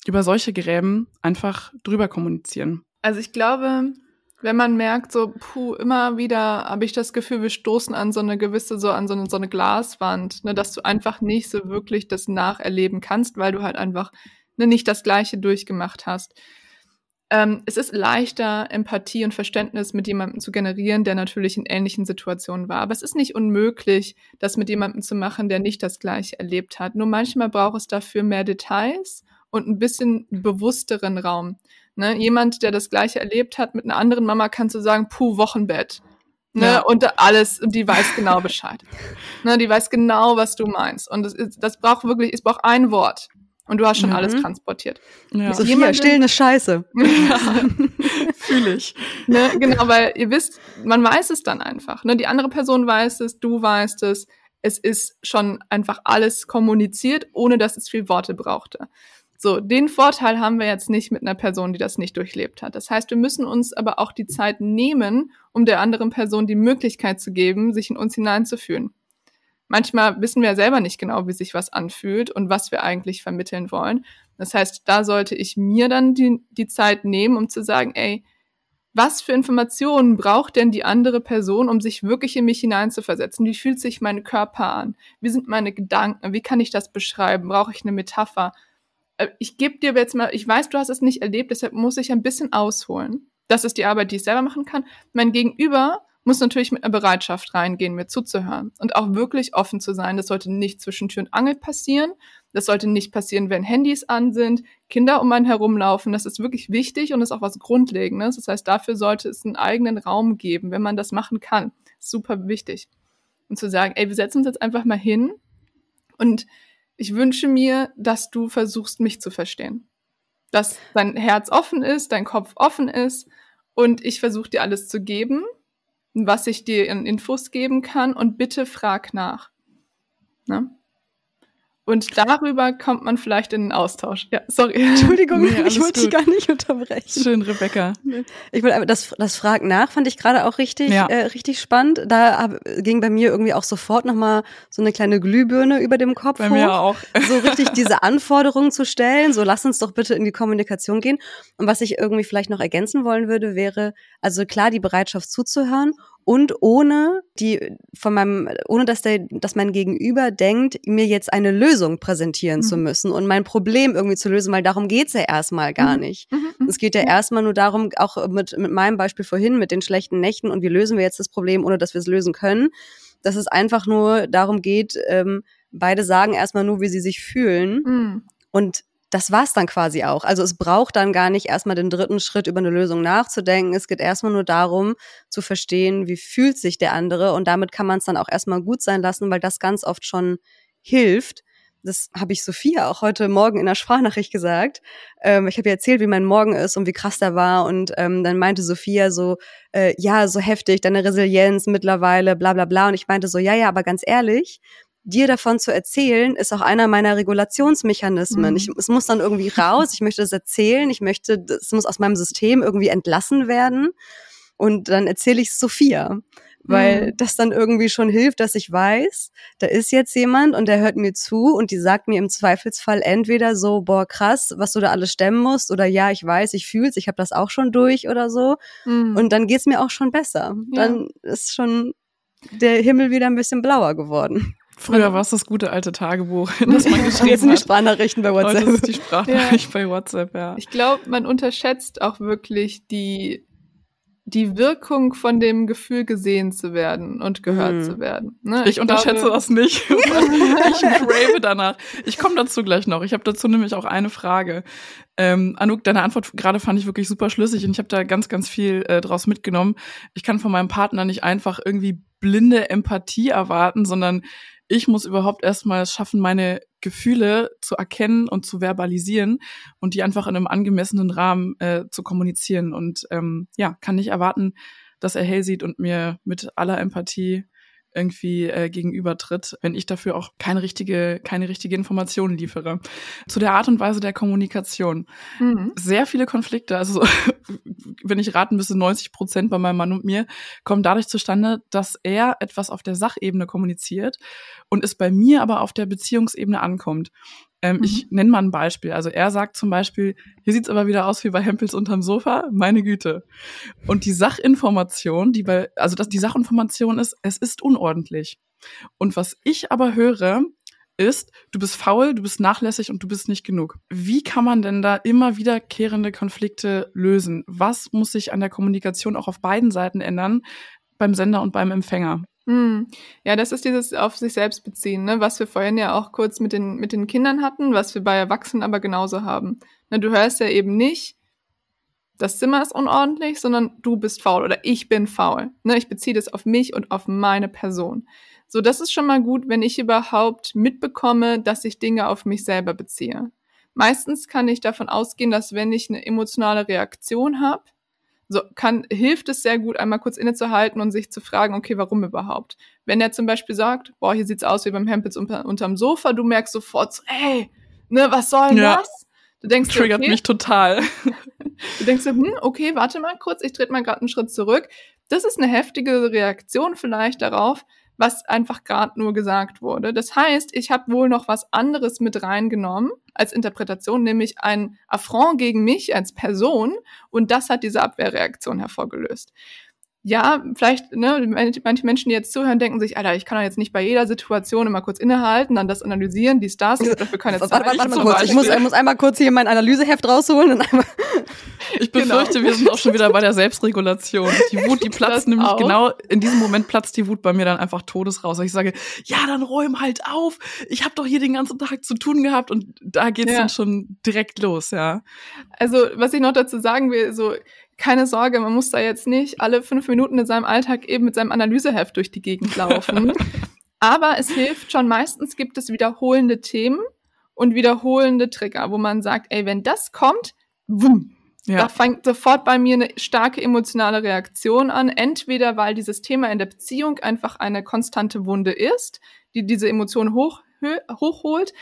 über solche Gräben einfach drüber kommunizieren? Also ich glaube, wenn man merkt, so, puh, immer wieder habe ich das Gefühl, wir stoßen an so eine gewisse, so an so eine, so eine Glaswand, ne, dass du einfach nicht so wirklich das nacherleben kannst, weil du halt einfach ne, nicht das Gleiche durchgemacht hast. Ähm, es ist leichter, Empathie und Verständnis mit jemandem zu generieren, der natürlich in ähnlichen Situationen war. Aber es ist nicht unmöglich, das mit jemandem zu machen, der nicht das Gleiche erlebt hat. Nur manchmal braucht es dafür mehr Details und ein bisschen bewussteren Raum. Ne? Jemand, der das Gleiche erlebt hat mit einer anderen Mama, kannst du sagen, puh, Wochenbett. Ne? Ja. Und alles, und die weiß genau Bescheid. ne? Die weiß genau, was du meinst. Und das, ist, das braucht wirklich, es braucht ein Wort. Und du hast schon mhm. alles transportiert. Ja. Sophia, jemanden, stillen ist scheiße. ja, Fühle ich. Ne, genau, weil ihr wisst, man weiß es dann einfach. Ne? Die andere Person weiß es, du weißt es. Es ist schon einfach alles kommuniziert, ohne dass es viel Worte brauchte. So, den Vorteil haben wir jetzt nicht mit einer Person, die das nicht durchlebt hat. Das heißt, wir müssen uns aber auch die Zeit nehmen, um der anderen Person die Möglichkeit zu geben, sich in uns hineinzufühlen manchmal wissen wir ja selber nicht genau, wie sich was anfühlt und was wir eigentlich vermitteln wollen. Das heißt, da sollte ich mir dann die, die Zeit nehmen, um zu sagen, ey, was für Informationen braucht denn die andere Person, um sich wirklich in mich hineinzuversetzen? Wie fühlt sich mein Körper an? Wie sind meine Gedanken? Wie kann ich das beschreiben? Brauche ich eine Metapher? Äh, ich gebe dir jetzt mal, ich weiß, du hast es nicht erlebt, deshalb muss ich ein bisschen ausholen. Das ist die Arbeit, die ich selber machen kann. Mein Gegenüber muss natürlich mit einer Bereitschaft reingehen, mir zuzuhören und auch wirklich offen zu sein. Das sollte nicht zwischen Tür und Angel passieren. Das sollte nicht passieren, wenn Handys an sind, Kinder um einen herumlaufen. Das ist wirklich wichtig und ist auch was Grundlegendes. Das heißt, dafür sollte es einen eigenen Raum geben, wenn man das machen kann. Super wichtig. Und zu sagen, ey, wir setzen uns jetzt einfach mal hin und ich wünsche mir, dass du versuchst, mich zu verstehen. Dass dein Herz offen ist, dein Kopf offen ist und ich versuche dir alles zu geben was ich dir in Infos geben kann und bitte frag nach. Ne? Und darüber kommt man vielleicht in den Austausch. Ja, sorry. Entschuldigung, nee, ich wollte dich gar nicht unterbrechen. Schön, Rebecca. Ich wollte das, das Fragen nach fand ich gerade auch richtig, ja. äh, richtig spannend. Da hab, ging bei mir irgendwie auch sofort nochmal so eine kleine Glühbirne über dem Kopf Bei hoch. mir auch. So richtig diese Anforderungen zu stellen. So lass uns doch bitte in die Kommunikation gehen. Und was ich irgendwie vielleicht noch ergänzen wollen würde, wäre, also klar, die Bereitschaft zuzuhören und ohne die von meinem ohne dass der dass mein Gegenüber denkt mir jetzt eine Lösung präsentieren mhm. zu müssen und mein Problem irgendwie zu lösen weil darum geht's ja erstmal gar mhm. nicht mhm. mhm. es geht ja erstmal nur darum auch mit mit meinem Beispiel vorhin mit den schlechten Nächten und wie lösen wir jetzt das Problem ohne dass wir es lösen können dass es einfach nur darum geht ähm, beide sagen erstmal nur wie sie sich fühlen mhm. und das war's dann quasi auch. Also es braucht dann gar nicht erstmal den dritten Schritt über eine Lösung nachzudenken. Es geht erstmal nur darum zu verstehen, wie fühlt sich der andere und damit kann man es dann auch erstmal gut sein lassen, weil das ganz oft schon hilft. Das habe ich Sophia auch heute Morgen in der Sprachnachricht gesagt. Ähm, ich habe ihr erzählt, wie mein Morgen ist und wie krass der war. Und ähm, dann meinte Sophia so, äh, ja, so heftig, deine Resilienz mittlerweile, bla bla bla. Und ich meinte so, ja, ja, aber ganz ehrlich, dir davon zu erzählen, ist auch einer meiner Regulationsmechanismen. Mhm. Ich, es muss dann irgendwie raus, ich möchte das erzählen, ich möchte, es muss aus meinem System irgendwie entlassen werden. Und dann erzähle ich Sophia, weil mhm. das dann irgendwie schon hilft, dass ich weiß, da ist jetzt jemand und der hört mir zu und die sagt mir im Zweifelsfall entweder so, boah, krass, was du da alles stemmen musst oder ja, ich weiß, ich fühl's, ich habe das auch schon durch oder so. Mhm. Und dann geht's mir auch schon besser. Ja. Dann ist schon der Himmel wieder ein bisschen blauer geworden. Früher war es das gute alte Tagebuch, das man geschrieben Jetzt sind die Sprachnachrichten bei WhatsApp. Heute ist die Sprachnachricht ja. bei WhatsApp, ja. Ich glaube, man unterschätzt auch wirklich die, die Wirkung von dem Gefühl, gesehen zu werden und gehört hm. zu werden. Ne? Ich, ich unterschätze glaube, das nicht. ich crave danach. Ich komme dazu gleich noch. Ich habe dazu nämlich auch eine Frage. Ähm, Anouk, deine Antwort gerade fand ich wirklich super schlüssig und ich habe da ganz, ganz viel äh, draus mitgenommen. Ich kann von meinem Partner nicht einfach irgendwie blinde Empathie erwarten, sondern ich muss überhaupt erstmal schaffen, meine Gefühle zu erkennen und zu verbalisieren und die einfach in einem angemessenen Rahmen äh, zu kommunizieren. Und ähm, ja, kann nicht erwarten, dass er hell sieht und mir mit aller Empathie irgendwie äh, gegenübertritt, wenn ich dafür auch keine richtige, keine richtige Information liefere. Zu der Art und Weise der Kommunikation. Mhm. Sehr viele Konflikte, also wenn ich raten müsste, 90 Prozent bei meinem Mann und mir, kommen dadurch zustande, dass er etwas auf der Sachebene kommuniziert und es bei mir aber auf der Beziehungsebene ankommt. Ähm, mhm. Ich nenne mal ein Beispiel. Also er sagt zum Beispiel, hier sieht's aber wieder aus wie bei Hempels unterm Sofa, meine Güte. Und die Sachinformation, die bei, also dass die Sachinformation ist, es ist unordentlich. Und was ich aber höre, ist, du bist faul, du bist nachlässig und du bist nicht genug. Wie kann man denn da immer wiederkehrende Konflikte lösen? Was muss sich an der Kommunikation auch auf beiden Seiten ändern, beim Sender und beim Empfänger? Hm. Ja, das ist dieses auf sich selbst beziehen, ne? was wir vorhin ja auch kurz mit den, mit den Kindern hatten, was wir bei Erwachsenen aber genauso haben. Ne, du hörst ja eben nicht, das Zimmer ist unordentlich, sondern du bist faul oder ich bin faul. Ne? Ich beziehe das auf mich und auf meine Person. So, das ist schon mal gut, wenn ich überhaupt mitbekomme, dass ich Dinge auf mich selber beziehe. Meistens kann ich davon ausgehen, dass wenn ich eine emotionale Reaktion habe, so kann, hilft es sehr gut, einmal kurz innezuhalten und sich zu fragen, okay, warum überhaupt? Wenn er zum Beispiel sagt, boah, hier sieht's aus wie beim Hempels unter, unterm Sofa, du merkst sofort so, ey, ne, was soll denn ja. das? Du denkst, Triggert okay, mich total. du denkst, hm, okay, warte mal kurz, ich trete mal gerade einen Schritt zurück. Das ist eine heftige Reaktion vielleicht darauf, was einfach gerade nur gesagt wurde. Das heißt, ich habe wohl noch was anderes mit reingenommen als Interpretation, nämlich ein Affront gegen mich als Person und das hat diese Abwehrreaktion hervorgelöst ja, vielleicht, ne, manche Menschen, die jetzt zuhören, denken sich, Alter, ich kann doch jetzt nicht bei jeder Situation immer kurz innehalten, dann das analysieren, die Stars, ich dafür keine Zeit. Warte, warte, warte mal kurz, ich muss, ich muss einmal kurz hier mein Analyseheft rausholen und einmal. Ich befürchte, genau. wir sind auch schon wieder bei der Selbstregulation. Die Wut, die platzt nämlich auch. genau, in diesem Moment platzt die Wut bei mir dann einfach todes raus. Ich sage, ja, dann räum halt auf. Ich habe doch hier den ganzen Tag zu tun gehabt und da geht's ja. dann schon direkt los, ja. Also, was ich noch dazu sagen will, so, keine Sorge, man muss da jetzt nicht alle fünf Minuten in seinem Alltag eben mit seinem Analyseheft durch die Gegend laufen. Aber es hilft schon, meistens gibt es wiederholende Themen und wiederholende Trigger, wo man sagt, ey, wenn das kommt, wumm, ja. da fängt sofort bei mir eine starke emotionale Reaktion an. Entweder weil dieses Thema in der Beziehung einfach eine konstante Wunde ist, die diese Emotion hoch, hochholt,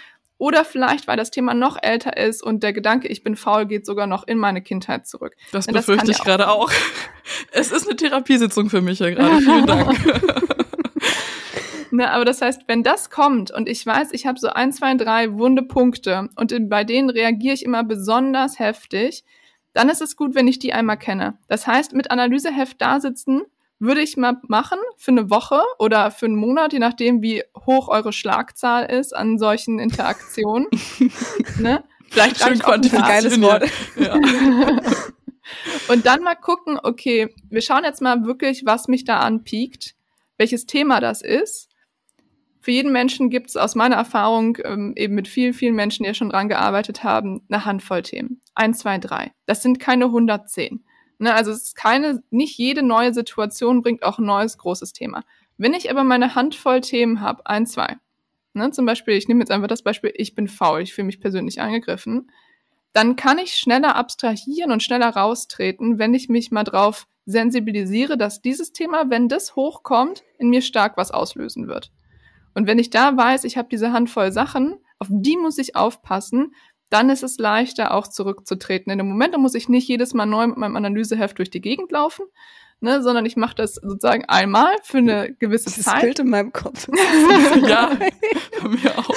oder vielleicht, weil das Thema noch älter ist und der Gedanke, ich bin faul, geht sogar noch in meine Kindheit zurück. Das Denn befürchte das ich gerade auch. Es ist eine Therapiesitzung für mich ja gerade. Vielen Dank. Ne, aber das heißt, wenn das kommt und ich weiß, ich habe so ein, zwei, drei wunde Punkte und bei denen reagiere ich immer besonders heftig, dann ist es gut, wenn ich die einmal kenne. Das heißt, mit Analyseheft da sitzen, würde ich mal machen für eine Woche oder für einen Monat, je nachdem, wie hoch eure Schlagzahl ist an solchen Interaktionen. ne? Vielleicht Schön geiles Wort. Ja. Und dann mal gucken, okay, wir schauen jetzt mal wirklich, was mich da anpiekt, welches Thema das ist. Für jeden Menschen gibt es aus meiner Erfahrung, ähm, eben mit vielen, vielen Menschen, die ja schon dran gearbeitet haben, eine Handvoll Themen. Eins, zwei, drei. Das sind keine 110. Ne, also es ist keine, nicht jede neue Situation bringt auch ein neues großes Thema. Wenn ich aber meine Handvoll Themen habe, ein, zwei, ne, zum Beispiel, ich nehme jetzt einfach das Beispiel, ich bin faul, ich fühle mich persönlich angegriffen, dann kann ich schneller abstrahieren und schneller raustreten, wenn ich mich mal drauf sensibilisiere, dass dieses Thema, wenn das hochkommt, in mir stark was auslösen wird. Und wenn ich da weiß, ich habe diese Handvoll Sachen, auf die muss ich aufpassen, dann ist es leichter, auch zurückzutreten. In dem Moment, muss ich nicht jedes Mal neu mit meinem Analyseheft durch die Gegend laufen, ne, sondern ich mache das sozusagen einmal für eine gewisse das Zeit. Das Bild in meinem Kopf. ja, bei mir auch.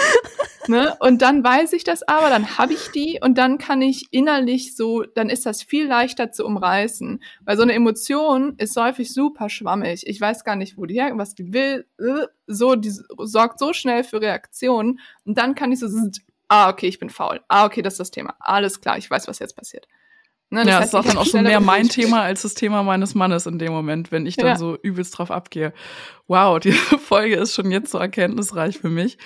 Ne? Und dann weiß ich das aber, dann habe ich die und dann kann ich innerlich so, dann ist das viel leichter zu umreißen. Weil so eine Emotion ist häufig super schwammig. Ich weiß gar nicht, wo die her, was die will. Äh, so, die sorgt so schnell für Reaktionen. Und dann kann ich so ah, okay, ich bin faul. Ah, okay, das ist das Thema. Alles klar, ich weiß, was jetzt passiert. Ne, das ja, heißt, das ist dann auch schon mehr mein Thema als das Thema meines Mannes in dem Moment, wenn ich dann ja. so übelst drauf abgehe. Wow, die Folge ist schon jetzt so erkenntnisreich für mich.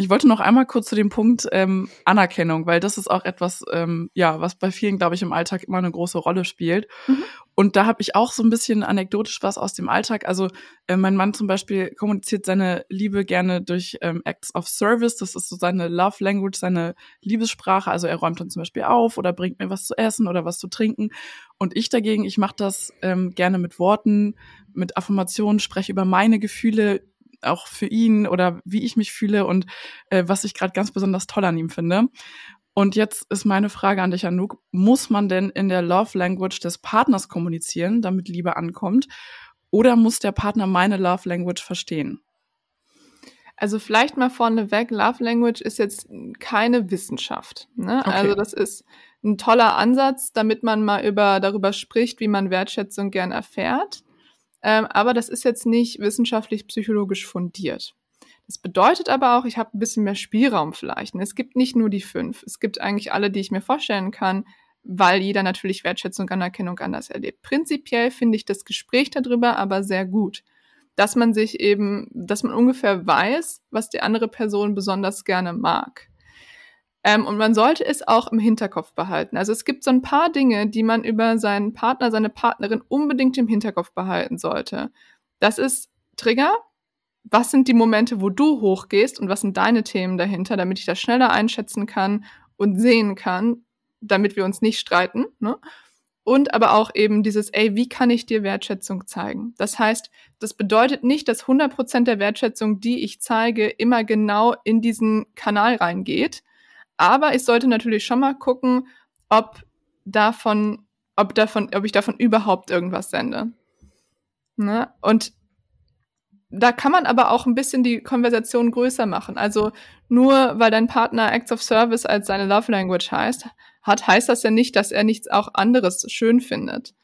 Ich wollte noch einmal kurz zu dem Punkt ähm, Anerkennung, weil das ist auch etwas, ähm, ja, was bei vielen, glaube ich, im Alltag immer eine große Rolle spielt. Mhm. Und da habe ich auch so ein bisschen anekdotisch was aus dem Alltag. Also äh, mein Mann zum Beispiel kommuniziert seine Liebe gerne durch ähm, Acts of Service. Das ist so seine Love Language, seine Liebessprache. Also er räumt dann zum Beispiel auf oder bringt mir was zu essen oder was zu trinken. Und ich dagegen, ich mache das ähm, gerne mit Worten, mit Affirmationen, spreche über meine Gefühle, auch für ihn oder wie ich mich fühle und äh, was ich gerade ganz besonders toll an ihm finde. Und jetzt ist meine Frage an dich, Anouk. Muss man denn in der Love Language des Partners kommunizieren, damit Liebe ankommt? Oder muss der Partner meine Love Language verstehen? Also vielleicht mal vorneweg, Love Language ist jetzt keine Wissenschaft. Ne? Okay. Also das ist ein toller Ansatz, damit man mal über, darüber spricht, wie man Wertschätzung gern erfährt. Ähm, aber das ist jetzt nicht wissenschaftlich psychologisch fundiert. Das bedeutet aber auch, ich habe ein bisschen mehr Spielraum vielleicht. Und es gibt nicht nur die fünf. Es gibt eigentlich alle, die ich mir vorstellen kann, weil jeder natürlich Wertschätzung, Anerkennung anders erlebt. Prinzipiell finde ich das Gespräch darüber aber sehr gut. Dass man sich eben, dass man ungefähr weiß, was die andere Person besonders gerne mag. Ähm, und man sollte es auch im Hinterkopf behalten. Also es gibt so ein paar Dinge, die man über seinen Partner, seine Partnerin unbedingt im Hinterkopf behalten sollte. Das ist Trigger, was sind die Momente, wo du hochgehst und was sind deine Themen dahinter, damit ich das schneller einschätzen kann und sehen kann, damit wir uns nicht streiten. Ne? Und aber auch eben dieses, ey, wie kann ich dir Wertschätzung zeigen? Das heißt, das bedeutet nicht, dass 100% der Wertschätzung, die ich zeige, immer genau in diesen Kanal reingeht. Aber ich sollte natürlich schon mal gucken, ob davon, ob davon, ob ich davon überhaupt irgendwas sende. Ne? Und da kann man aber auch ein bisschen die Konversation größer machen. Also nur weil dein Partner Acts of Service als seine Love Language heißt, hat, heißt das ja nicht, dass er nichts auch anderes schön findet.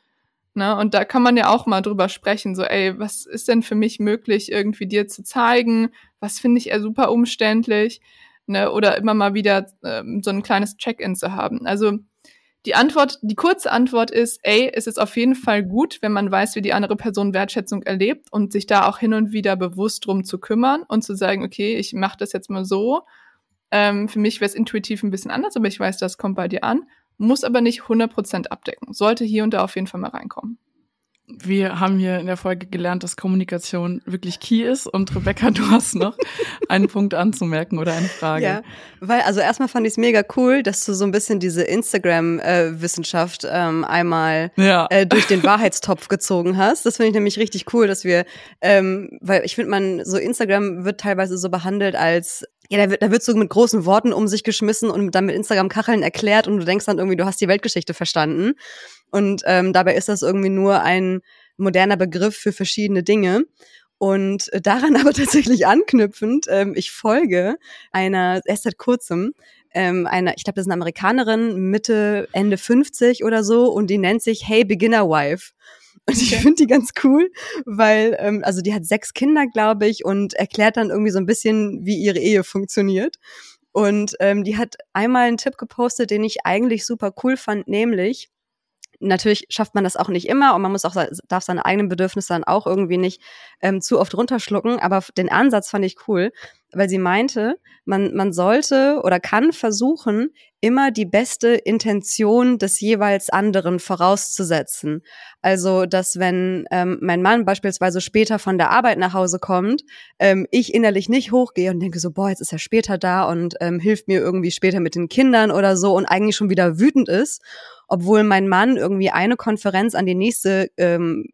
Ne? Und da kann man ja auch mal drüber sprechen, so, ey, was ist denn für mich möglich, irgendwie dir zu zeigen? Was finde ich eher super umständlich? Ne? Oder immer mal wieder ähm, so ein kleines Check-in zu haben. Also die Antwort, die kurze Antwort ist, ey, es ist auf jeden Fall gut, wenn man weiß, wie die andere Person Wertschätzung erlebt und sich da auch hin und wieder bewusst drum zu kümmern und zu sagen, okay, ich mache das jetzt mal so. Ähm, für mich wäre es intuitiv ein bisschen anders, aber ich weiß, das kommt bei dir an. Muss aber nicht 100% abdecken. Sollte hier und da auf jeden Fall mal reinkommen wir haben hier in der Folge gelernt, dass Kommunikation wirklich key ist. Und Rebecca, du hast noch einen Punkt anzumerken oder eine Frage. Ja, weil also erstmal fand ich es mega cool, dass du so ein bisschen diese Instagram-Wissenschaft ähm, einmal ja. äh, durch den Wahrheitstopf gezogen hast. Das finde ich nämlich richtig cool, dass wir, ähm, weil ich finde, man so Instagram wird teilweise so behandelt als ja, da wird, da wird so mit großen Worten um sich geschmissen und dann mit Instagram-Kacheln erklärt und du denkst dann irgendwie, du hast die Weltgeschichte verstanden. Und ähm, dabei ist das irgendwie nur ein moderner Begriff für verschiedene Dinge. Und daran aber tatsächlich anknüpfend, ähm, ich folge einer, erst seit kurzem, ähm, einer, ich glaube, das ist eine Amerikanerin, Mitte, Ende 50 oder so, und die nennt sich Hey Beginner Wife. Und ich finde die ganz cool, weil, ähm, also die hat sechs Kinder, glaube ich, und erklärt dann irgendwie so ein bisschen, wie ihre Ehe funktioniert. Und ähm, die hat einmal einen Tipp gepostet, den ich eigentlich super cool fand, nämlich, natürlich schafft man das auch nicht immer und man muss auch darf seine eigenen Bedürfnisse dann auch irgendwie nicht ähm, zu oft runterschlucken. Aber den Ansatz fand ich cool, weil sie meinte, man man sollte oder kann versuchen, immer die beste Intention des jeweils anderen vorauszusetzen. Also, dass wenn ähm, mein Mann beispielsweise später von der Arbeit nach Hause kommt, ähm, ich innerlich nicht hochgehe und denke so, boah, jetzt ist er später da und ähm, hilft mir irgendwie später mit den Kindern oder so und eigentlich schon wieder wütend ist obwohl mein Mann irgendwie eine Konferenz an die nächste ähm,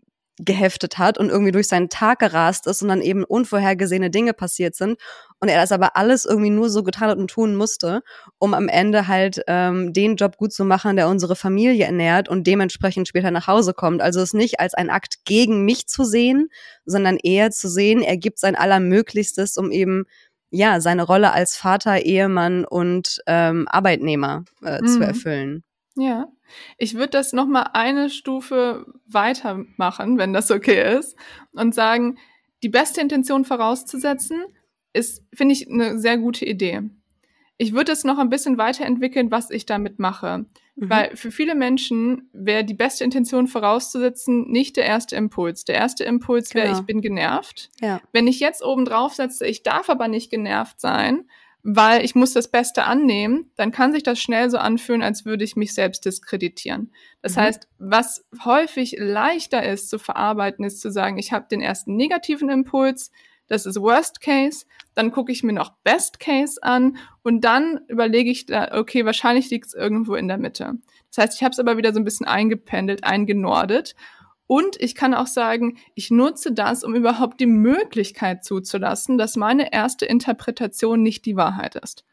geheftet hat und irgendwie durch seinen Tag gerast ist und dann eben unvorhergesehene Dinge passiert sind und er das aber alles irgendwie nur so getan hat und tun musste, um am Ende halt ähm, den Job gut zu machen, der unsere Familie ernährt und dementsprechend später nach Hause kommt. Also es nicht als ein Akt gegen mich zu sehen, sondern eher zu sehen, er gibt sein Allermöglichstes, um eben ja seine Rolle als Vater, Ehemann und ähm, Arbeitnehmer äh, mhm. zu erfüllen. Ja. Ich würde das noch mal eine Stufe weitermachen, wenn das okay ist, und sagen, die beste Intention vorauszusetzen, ist, finde ich, eine sehr gute Idee. Ich würde es noch ein bisschen weiterentwickeln, was ich damit mache. Mhm. Weil für viele Menschen wäre die beste Intention vorauszusetzen nicht der erste Impuls. Der erste Impuls wäre, genau. ich bin genervt. Ja. Wenn ich jetzt oben drauf setze, ich darf aber nicht genervt sein, weil ich muss das Beste annehmen, dann kann sich das schnell so anfühlen, als würde ich mich selbst diskreditieren. Das mhm. heißt, was häufig leichter ist zu verarbeiten, ist zu sagen, ich habe den ersten negativen Impuls, das ist Worst Case, dann gucke ich mir noch Best Case an und dann überlege ich da, okay, wahrscheinlich liegt es irgendwo in der Mitte. Das heißt, ich habe es aber wieder so ein bisschen eingependelt, eingenordet Und ich kann auch sagen, ich nutze das, um überhaupt die Möglichkeit zuzulassen, dass meine erste Interpretation nicht die Wahrheit ist.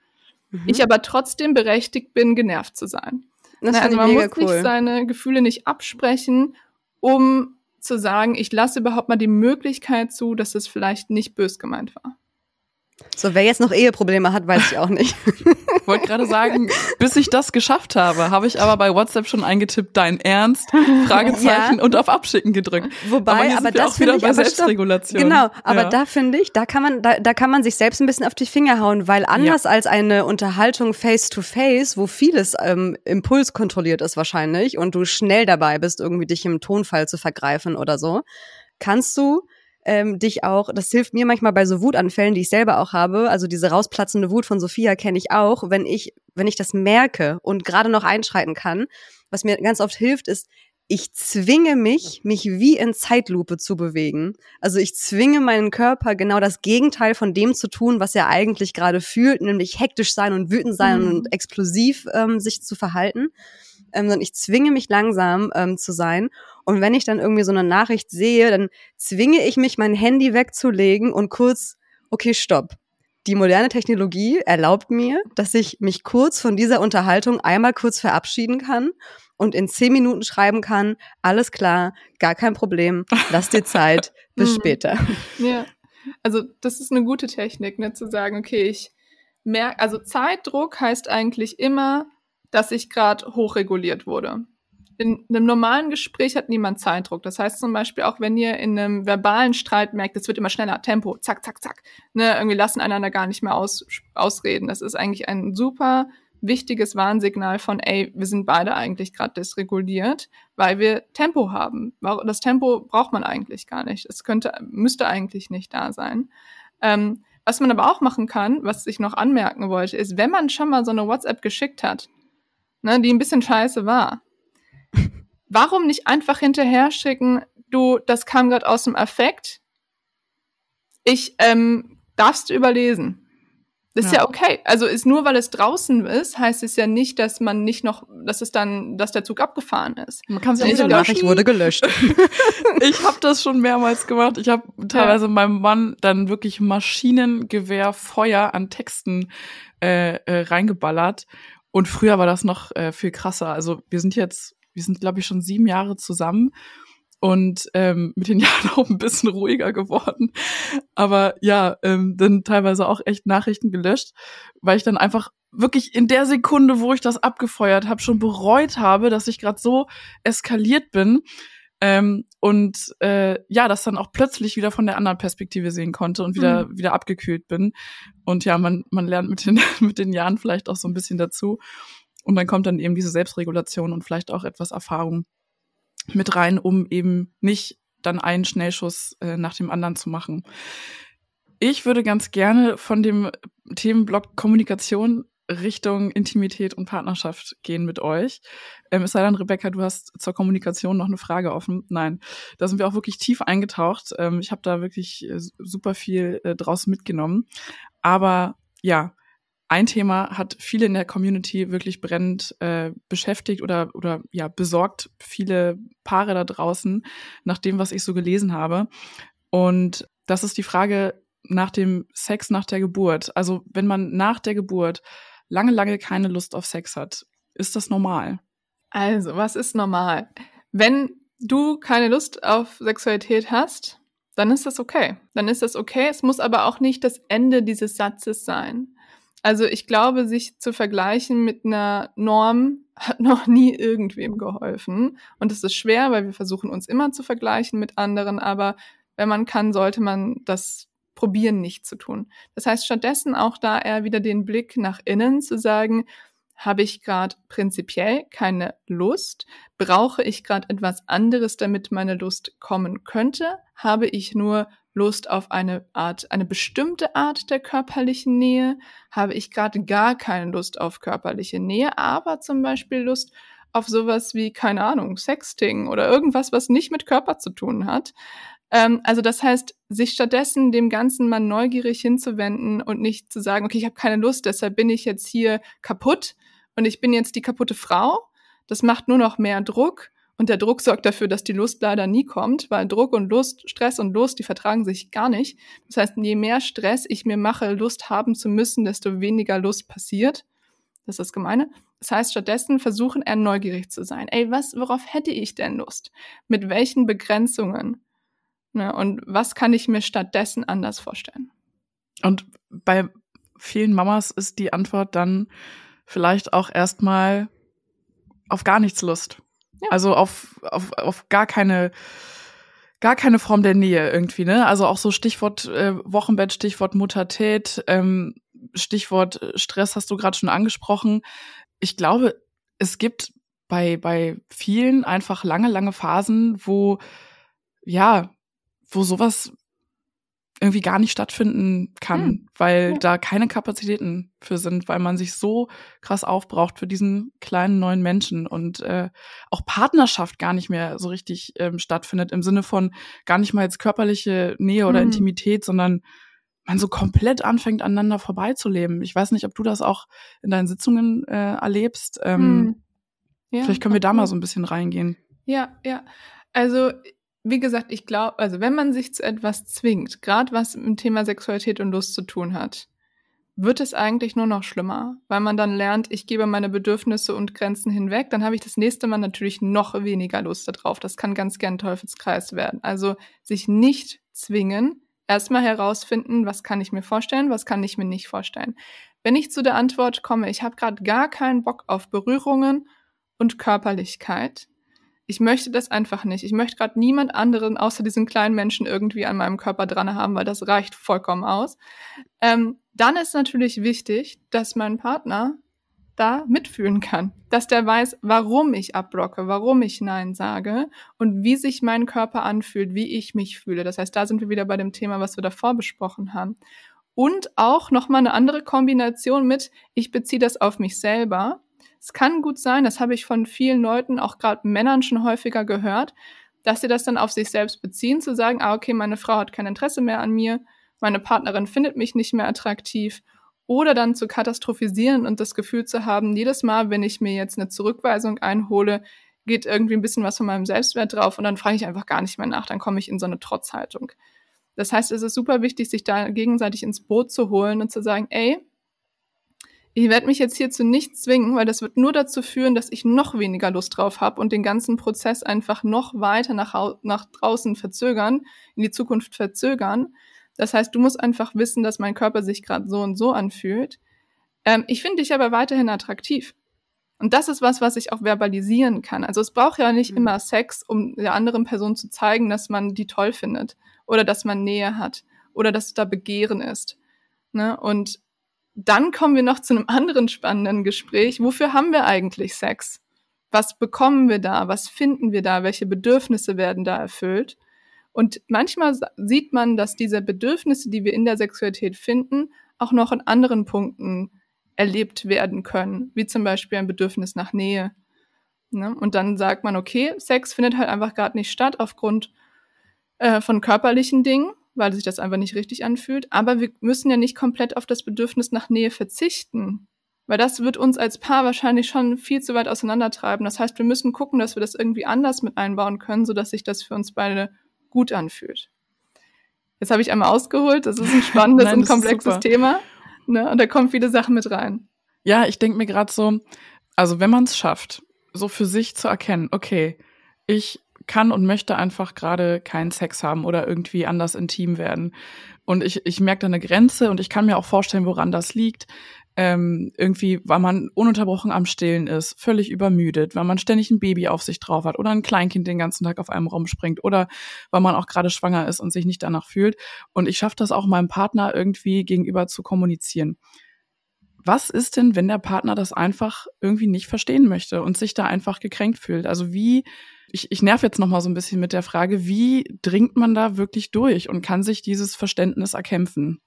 Mhm. Ich aber trotzdem berechtigt bin, genervt zu sein. Das Na, also man muss cool. sich seine Gefühle nicht absprechen, um zu sagen, ich lasse überhaupt mal die Möglichkeit zu, dass es vielleicht nicht bös gemeint war. So, wer jetzt noch Eheprobleme hat, weiß ich auch nicht. Wollte gerade sagen, bis ich das geschafft habe, habe ich aber bei WhatsApp schon eingetippt, dein Ernst, Fragezeichen ja. und auf Abschicken gedrückt. Wobei, aber, aber das finde ich bei Selbstregulation. Genau, aber ja. da finde ich, da kann man, da, da kann man sich selbst ein bisschen auf die Finger hauen, weil anders ja. als eine Unterhaltung face to face, wo vieles ähm, Impuls kontrolliert ist wahrscheinlich und du schnell dabei bist, irgendwie dich im Tonfall zu vergreifen oder so, kannst du ähm, dich auch, das hilft mir manchmal bei so Wutanfällen, die ich selber auch habe, also diese rausplatzende Wut von Sophia kenne ich auch, wenn ich, wenn ich das merke und gerade noch einschreiten kann, was mir ganz oft hilft, ist, ich zwinge mich, mich wie in Zeitlupe zu bewegen. Also ich zwinge meinen Körper genau das Gegenteil von dem zu tun, was er eigentlich gerade fühlt, nämlich hektisch sein und wütend sein mhm. und explosiv ähm, sich zu verhalten. Ähm, sondern ich zwinge mich langsam ähm, zu sein und wenn ich dann irgendwie so eine Nachricht sehe, dann zwinge ich mich, mein Handy wegzulegen und kurz, okay, stopp. Die moderne Technologie erlaubt mir, dass ich mich kurz von dieser Unterhaltung einmal kurz verabschieden kann und in zehn Minuten schreiben kann, alles klar, gar kein Problem, lass dir Zeit, bis mhm. später. Ja, also das ist eine gute Technik, ne, zu sagen, okay, ich merke, also Zeitdruck heißt eigentlich immer, dass ich gerade hochreguliert wurde in einem normalen Gespräch hat niemand Zeitdruck. Das heißt zum Beispiel auch, wenn ihr in einem verbalen Streit merkt, es wird immer schneller, Tempo, zack, zack, zack. Ne, irgendwie lassen einander gar nicht mehr aus, ausreden. Das ist eigentlich ein super wichtiges Warnsignal von, ey, wir sind beide eigentlich gerade dysreguliert, weil wir Tempo haben. Das Tempo braucht man eigentlich gar nicht. Es könnte, müsste eigentlich nicht da sein. Ähm, was man aber auch machen kann, was ich noch anmerken wollte, ist, wenn man schon mal so eine WhatsApp geschickt hat, ne, die ein bisschen scheiße war, warum nicht einfach hinterher schicken, du, das kam gerade aus dem Affekt, ich ähm, darfst du überlesen. Das ist ja. ja okay. Also ist nur weil es draußen ist, heißt es ja nicht, dass man nicht noch, dass es dann, dass der Zug abgefahren ist. Man kann es ja nicht Die Nachricht wurde gelöscht. ich habe das schon mehrmals gemacht. Ich habe teilweise ja. meinem Mann dann wirklich Maschinengewehrfeuer an Texten äh, äh, reingeballert. Und früher war das noch äh, viel krasser. Also wir sind jetzt wir sind, glaube ich, schon sieben Jahre zusammen und ähm, mit den Jahren auch ein bisschen ruhiger geworden. Aber ja, ähm, dann teilweise auch echt Nachrichten gelöscht, weil ich dann einfach wirklich in der Sekunde, wo ich das abgefeuert habe, schon bereut habe, dass ich gerade so eskaliert bin. Ähm, und äh, ja, das dann auch plötzlich wieder von der anderen Perspektive sehen konnte und wieder mhm. wieder abgekühlt bin. Und ja, man man lernt mit den mit den Jahren vielleicht auch so ein bisschen dazu. Und dann kommt dann eben diese Selbstregulation und vielleicht auch etwas Erfahrung mit rein, um eben nicht dann einen Schnellschuss äh, nach dem anderen zu machen. Ich würde ganz gerne von dem Themenblock Kommunikation Richtung Intimität und Partnerschaft gehen mit euch. Ähm, es sei denn, Rebecca, du hast zur Kommunikation noch eine Frage offen. Nein, da sind wir auch wirklich tief eingetaucht. Ähm, ich habe da wirklich äh, super viel äh, draus mitgenommen. Aber ja, ein Thema hat viele in der Community wirklich brennend äh, beschäftigt oder, oder ja, besorgt viele Paare da draußen, nach dem, was ich so gelesen habe. Und das ist die Frage nach dem Sex nach der Geburt. Also wenn man nach der Geburt lange, lange keine Lust auf Sex hat, ist das normal? Also, was ist normal? Wenn du keine Lust auf Sexualität hast, dann ist das okay. Dann ist das okay. Es muss aber auch nicht das Ende dieses Satzes sein. Also ich glaube, sich zu vergleichen mit einer Norm hat noch nie irgendwem geholfen. Und es ist schwer, weil wir versuchen uns immer zu vergleichen mit anderen, aber wenn man kann, sollte man das probieren, nicht zu tun. Das heißt stattdessen auch da eher wieder den Blick nach innen zu sagen, habe ich gerade prinzipiell keine Lust? Brauche ich gerade etwas anderes, damit meine Lust kommen könnte? Habe ich nur Lust auf eine Art, eine bestimmte Art der körperlichen Nähe? Habe ich gerade gar keine Lust auf körperliche Nähe, aber zum Beispiel Lust auf sowas wie, keine Ahnung, Sexting oder irgendwas, was nicht mit Körper zu tun hat? Ähm, also das heißt, sich stattdessen dem Ganzen mal neugierig hinzuwenden und nicht zu sagen, okay, ich habe keine Lust, deshalb bin ich jetzt hier kaputt und ich bin jetzt die kaputte Frau. Das macht nur noch mehr Druck Und der Druck sorgt dafür, dass die Lust leider nie kommt, weil Druck und Lust, Stress und Lust, die vertragen sich gar nicht. Das heißt, je mehr Stress ich mir mache, Lust haben zu müssen, desto weniger Lust passiert. Das ist das Gemeine. Das heißt, stattdessen versuchen, eher neugierig zu sein. Ey, was, worauf hätte ich denn Lust? Mit welchen Begrenzungen? Ne, und was kann ich mir stattdessen anders vorstellen? Und bei vielen Mamas ist die Antwort dann vielleicht auch erstmal auf gar nichts Lust. Ja. Also auf, auf, auf gar keine gar keine Form der Nähe irgendwie, ne? Also auch so Stichwort äh, Wochenbett, Stichwort Muttertät, ähm, Stichwort Stress hast du gerade schon angesprochen. Ich glaube, es gibt bei bei vielen einfach lange lange Phasen, wo ja, wo sowas irgendwie gar nicht stattfinden kann, hm. weil ja. da keine Kapazitäten für sind, weil man sich so krass aufbraucht für diesen kleinen neuen Menschen und äh, auch Partnerschaft gar nicht mehr so richtig ähm, stattfindet im Sinne von gar nicht mal jetzt körperliche Nähe oder hm. Intimität, sondern man so komplett anfängt aneinander vorbeizuleben. Ich weiß nicht, ob du das auch in deinen Sitzungen äh, erlebst. Ähm, hm. ja, vielleicht können wir da mal so ein bisschen reingehen. Ja, ja. Also wie gesagt, ich glaube, also wenn man sich zu etwas zwingt, gerade was mit dem Thema Sexualität und Lust zu tun hat, wird es eigentlich nur noch schlimmer, weil man dann lernt, ich gebe meine Bedürfnisse und Grenzen hinweg, dann habe ich das nächste Mal natürlich noch weniger Lust darauf. Das kann ganz gern Teufelskreis werden. Also sich nicht zwingen, erstmal herausfinden, was kann ich mir vorstellen, was kann ich mir nicht vorstellen. Wenn ich zu der Antwort komme, ich habe gerade gar keinen Bock auf Berührungen und Körperlichkeit, ich möchte das einfach nicht. Ich möchte gerade niemand anderen außer diesen kleinen Menschen irgendwie an meinem Körper dran haben, weil das reicht vollkommen aus. Ähm, dann ist natürlich wichtig, dass mein Partner da mitfühlen kann, dass der weiß, warum ich abblocke, warum ich Nein sage und wie sich mein Körper anfühlt, wie ich mich fühle. Das heißt, da sind wir wieder bei dem Thema, was wir davor besprochen haben. Und auch nochmal eine andere Kombination mit, ich beziehe das auf mich selber es kann gut sein, das habe ich von vielen Leuten, auch gerade Männern schon häufiger gehört, dass sie das dann auf sich selbst beziehen, zu sagen, ah, okay, meine Frau hat kein Interesse mehr an mir, meine Partnerin findet mich nicht mehr attraktiv oder dann zu katastrophisieren und das Gefühl zu haben, jedes Mal, wenn ich mir jetzt eine Zurückweisung einhole, geht irgendwie ein bisschen was von meinem Selbstwert drauf und dann frage ich einfach gar nicht mehr nach, dann komme ich in so eine Trotzhaltung. Das heißt, es ist super wichtig, sich da gegenseitig ins Boot zu holen und zu sagen, ey, ich werde mich jetzt hierzu nicht zwingen, weil das wird nur dazu führen, dass ich noch weniger Lust drauf habe und den ganzen Prozess einfach noch weiter nach, nach draußen verzögern, in die Zukunft verzögern. Das heißt, du musst einfach wissen, dass mein Körper sich gerade so und so anfühlt. Ähm, ich finde dich aber weiterhin attraktiv. Und das ist was, was ich auch verbalisieren kann. Also es braucht ja nicht mhm. immer Sex, um der anderen Person zu zeigen, dass man die toll findet oder dass man Nähe hat oder dass da Begehren ist. Ne? Und dann kommen wir noch zu einem anderen spannenden Gespräch. Wofür haben wir eigentlich Sex? Was bekommen wir da? Was finden wir da? Welche Bedürfnisse werden da erfüllt? Und manchmal sieht man, dass diese Bedürfnisse, die wir in der Sexualität finden, auch noch in anderen Punkten erlebt werden können, wie zum Beispiel ein Bedürfnis nach Nähe. Ne? Und dann sagt man, okay, Sex findet halt einfach gerade nicht statt aufgrund äh, von körperlichen Dingen weil sich das einfach nicht richtig anfühlt. Aber wir müssen ja nicht komplett auf das Bedürfnis nach Nähe verzichten. Weil das wird uns als Paar wahrscheinlich schon viel zu weit auseinandertreiben. Das heißt, wir müssen gucken, dass wir das irgendwie anders mit einbauen können, sodass sich das für uns beide gut anfühlt. Jetzt habe ich einmal ausgeholt. Das ist ein spannendes Nein, und komplexes Thema. Ne? Und da kommen viele Sachen mit rein. Ja, ich denke mir gerade so, also wenn man es schafft, so für sich zu erkennen, okay, ich kann und möchte einfach gerade keinen Sex haben oder irgendwie anders intim werden. Und ich, ich merke da eine Grenze und ich kann mir auch vorstellen, woran das liegt. Ähm, irgendwie, weil man ununterbrochen am Stillen ist, völlig übermüdet, weil man ständig ein Baby auf sich drauf hat oder ein Kleinkind den ganzen Tag auf einem Raum springt oder weil man auch gerade schwanger ist und sich nicht danach fühlt. Und ich schaffe das auch meinem Partner irgendwie gegenüber zu kommunizieren. Was ist denn, wenn der Partner das einfach irgendwie nicht verstehen möchte und sich da einfach gekränkt fühlt? Also wie ich, ich nerv jetzt noch mal so ein bisschen mit der Frage, wie dringt man da wirklich durch und kann sich dieses Verständnis erkämpfen?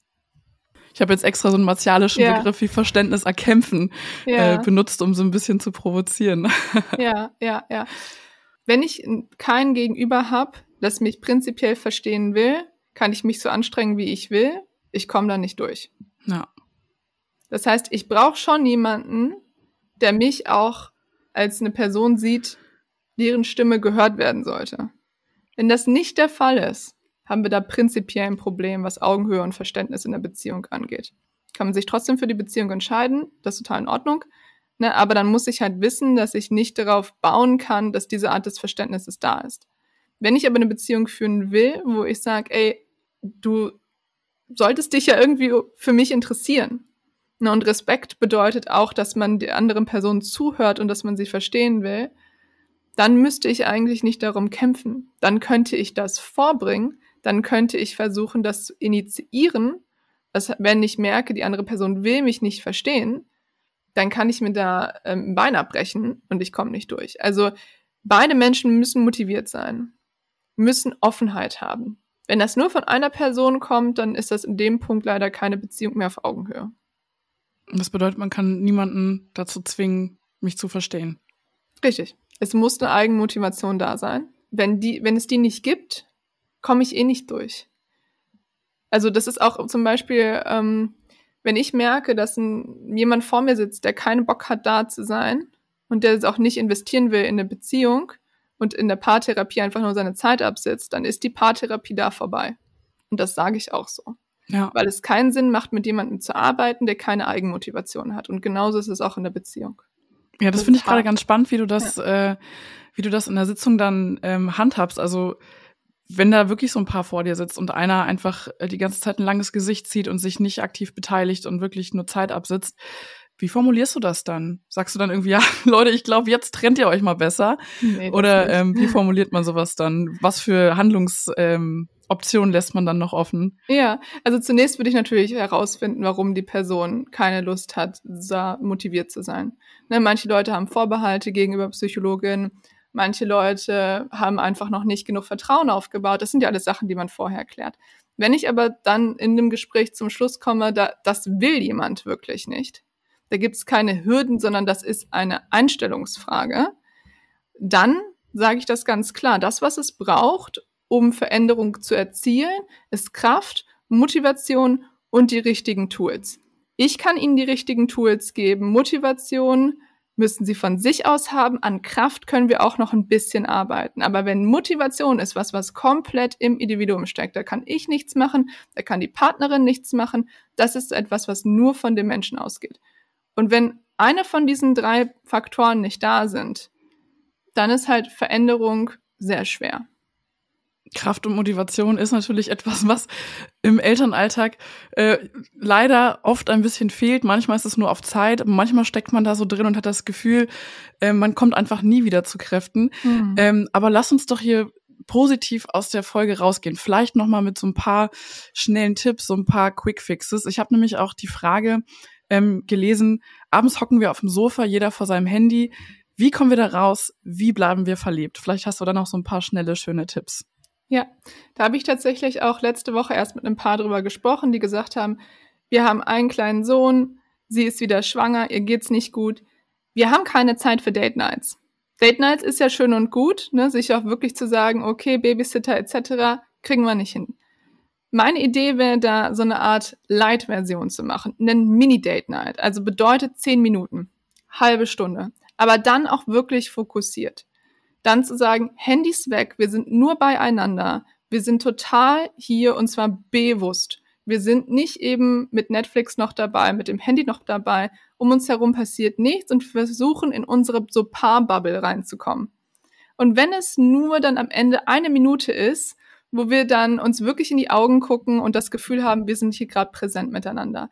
Ich habe jetzt extra so einen martialischen ja. Begriff wie Verständnis erkämpfen ja. äh, benutzt, um so ein bisschen zu provozieren. Ja, ja, ja. Wenn ich kein Gegenüber habe, das mich prinzipiell verstehen will, kann ich mich so anstrengen, wie ich will. Ich komme da nicht durch. Ja. Das heißt, ich brauche schon jemanden, der mich auch als eine Person sieht, deren Stimme gehört werden sollte. Wenn das nicht der Fall ist, haben wir da prinzipiell ein Problem, was Augenhöhe und Verständnis in der Beziehung angeht. Kann man sich trotzdem für die Beziehung entscheiden, das ist total in Ordnung. Ne, aber dann muss ich halt wissen, dass ich nicht darauf bauen kann, dass diese Art des Verständnisses da ist. Wenn ich aber eine Beziehung führen will, wo ich sage, ey, du solltest dich ja irgendwie für mich interessieren. Ne, und Respekt bedeutet auch, dass man der anderen Person zuhört und dass man sie verstehen will. Dann müsste ich eigentlich nicht darum kämpfen. Dann könnte ich das vorbringen. Dann könnte ich versuchen, das zu initiieren. Also wenn ich merke, die andere Person will mich nicht verstehen, dann kann ich mir da ähm, ein Bein abbrechen und ich komme nicht durch. Also beide Menschen müssen motiviert sein, müssen Offenheit haben. Wenn das nur von einer Person kommt, dann ist das in dem Punkt leider keine Beziehung mehr auf Augenhöhe. Das bedeutet, man kann niemanden dazu zwingen, mich zu verstehen. Richtig. Es muss eine Eigenmotivation da sein. Wenn, die, wenn es die nicht gibt, komme ich eh nicht durch. Also das ist auch zum Beispiel, ähm, wenn ich merke, dass ein, jemand vor mir sitzt, der keinen Bock hat, da zu sein und der es auch nicht investieren will in eine Beziehung, und in der Paartherapie einfach nur seine Zeit absitzt, dann ist die Paartherapie da vorbei. Und das sage ich auch so. Ja. Weil es keinen Sinn macht, mit jemandem zu arbeiten, der keine Eigenmotivation hat. Und genauso ist es auch in der Beziehung. Ja, das finde ich gerade ganz spannend, wie du das, ja. äh, wie du das in der Sitzung dann ähm, handhabst. Also wenn da wirklich so ein Paar vor dir sitzt und einer einfach äh, die ganze Zeit ein langes Gesicht zieht und sich nicht aktiv beteiligt und wirklich nur Zeit absitzt, wie formulierst du das dann? Sagst du dann irgendwie, ja, Leute, ich glaube, jetzt trennt ihr euch mal besser? Nee, Oder ähm, wie formuliert man sowas dann? Was für Handlungsoptionen ähm, lässt man dann noch offen? Ja, also zunächst würde ich natürlich herausfinden, warum die Person keine Lust hat, da motiviert zu sein. Ne, manche Leute haben Vorbehalte gegenüber Psychologin, manche Leute haben einfach noch nicht genug Vertrauen aufgebaut. Das sind ja alles Sachen, die man vorher klärt. Wenn ich aber dann in dem Gespräch zum Schluss komme, da, das will jemand wirklich nicht, da gibt es keine Hürden, sondern das ist eine Einstellungsfrage, dann sage ich das ganz klar. Das, was es braucht, um Veränderung zu erzielen, ist Kraft, Motivation und die richtigen Tools. Ich kann Ihnen die richtigen Tools geben. Motivation müssen Sie von sich aus haben. An Kraft können wir auch noch ein bisschen arbeiten. Aber wenn Motivation ist was, was komplett im Individuum steckt, da kann ich nichts machen, da kann die Partnerin nichts machen. Das ist etwas, was nur von dem Menschen ausgeht. Und wenn eine von diesen drei Faktoren nicht da sind, dann ist halt Veränderung sehr schwer. Kraft und Motivation ist natürlich etwas, was im Elternalltag äh, leider oft ein bisschen fehlt. Manchmal ist es nur auf Zeit, manchmal steckt man da so drin und hat das Gefühl, äh, man kommt einfach nie wieder zu Kräften. Mhm. Ähm, aber lass uns doch hier positiv aus der Folge rausgehen. Vielleicht noch mal mit so ein paar schnellen Tipps, so ein paar Quick Fixes. Ich habe nämlich auch die Frage ähm, gelesen, abends hocken wir auf dem Sofa, jeder vor seinem Handy. Wie kommen wir da raus? Wie bleiben wir verlebt? Vielleicht hast du da noch so ein paar schnelle, schöne Tipps. Ja, da habe ich tatsächlich auch letzte Woche erst mit einem Paar drüber gesprochen, die gesagt haben, wir haben einen kleinen Sohn, sie ist wieder schwanger, ihr geht's nicht gut. Wir haben keine Zeit für Date Nights. Date Nights ist ja schön und gut, ne, sich auch wirklich zu sagen, okay, Babysitter etc. kriegen wir nicht hin. Meine Idee wäre da, so eine Art Light-Version zu machen, einen Mini-Date-Night. Also bedeutet zehn Minuten, halbe Stunde. Aber dann auch wirklich fokussiert. Dann zu sagen, Handys weg, wir sind nur beieinander. Wir sind total hier und zwar bewusst. Wir sind nicht eben mit Netflix noch dabei, mit dem Handy noch dabei. Um uns herum passiert nichts und wir versuchen in unsere so Paar-Bubble reinzukommen. Und wenn es nur dann am Ende eine Minute ist, wo wir dann uns wirklich in die Augen gucken und das Gefühl haben, wir sind hier gerade präsent miteinander.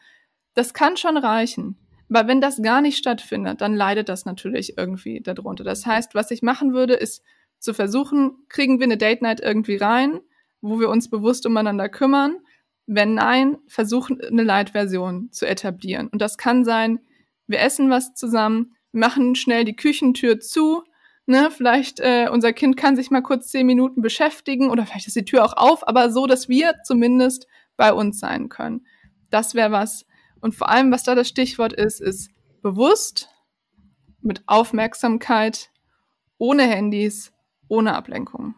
Das kann schon reichen. Aber wenn das gar nicht stattfindet, dann leidet das natürlich irgendwie darunter. Das heißt, was ich machen würde, ist zu versuchen, kriegen wir eine Date Night irgendwie rein, wo wir uns bewusst umeinander kümmern. Wenn nein, versuchen eine Light-Version zu etablieren. Und das kann sein, wir essen was zusammen, machen schnell die Küchentür zu, Ne, vielleicht äh, unser Kind kann sich mal kurz zehn Minuten beschäftigen oder vielleicht ist die Tür auch auf, aber so, dass wir zumindest bei uns sein können. Das wäre was. Und vor allem, was da das Stichwort ist, ist bewusst, mit Aufmerksamkeit, ohne Handys, ohne Ablenkung.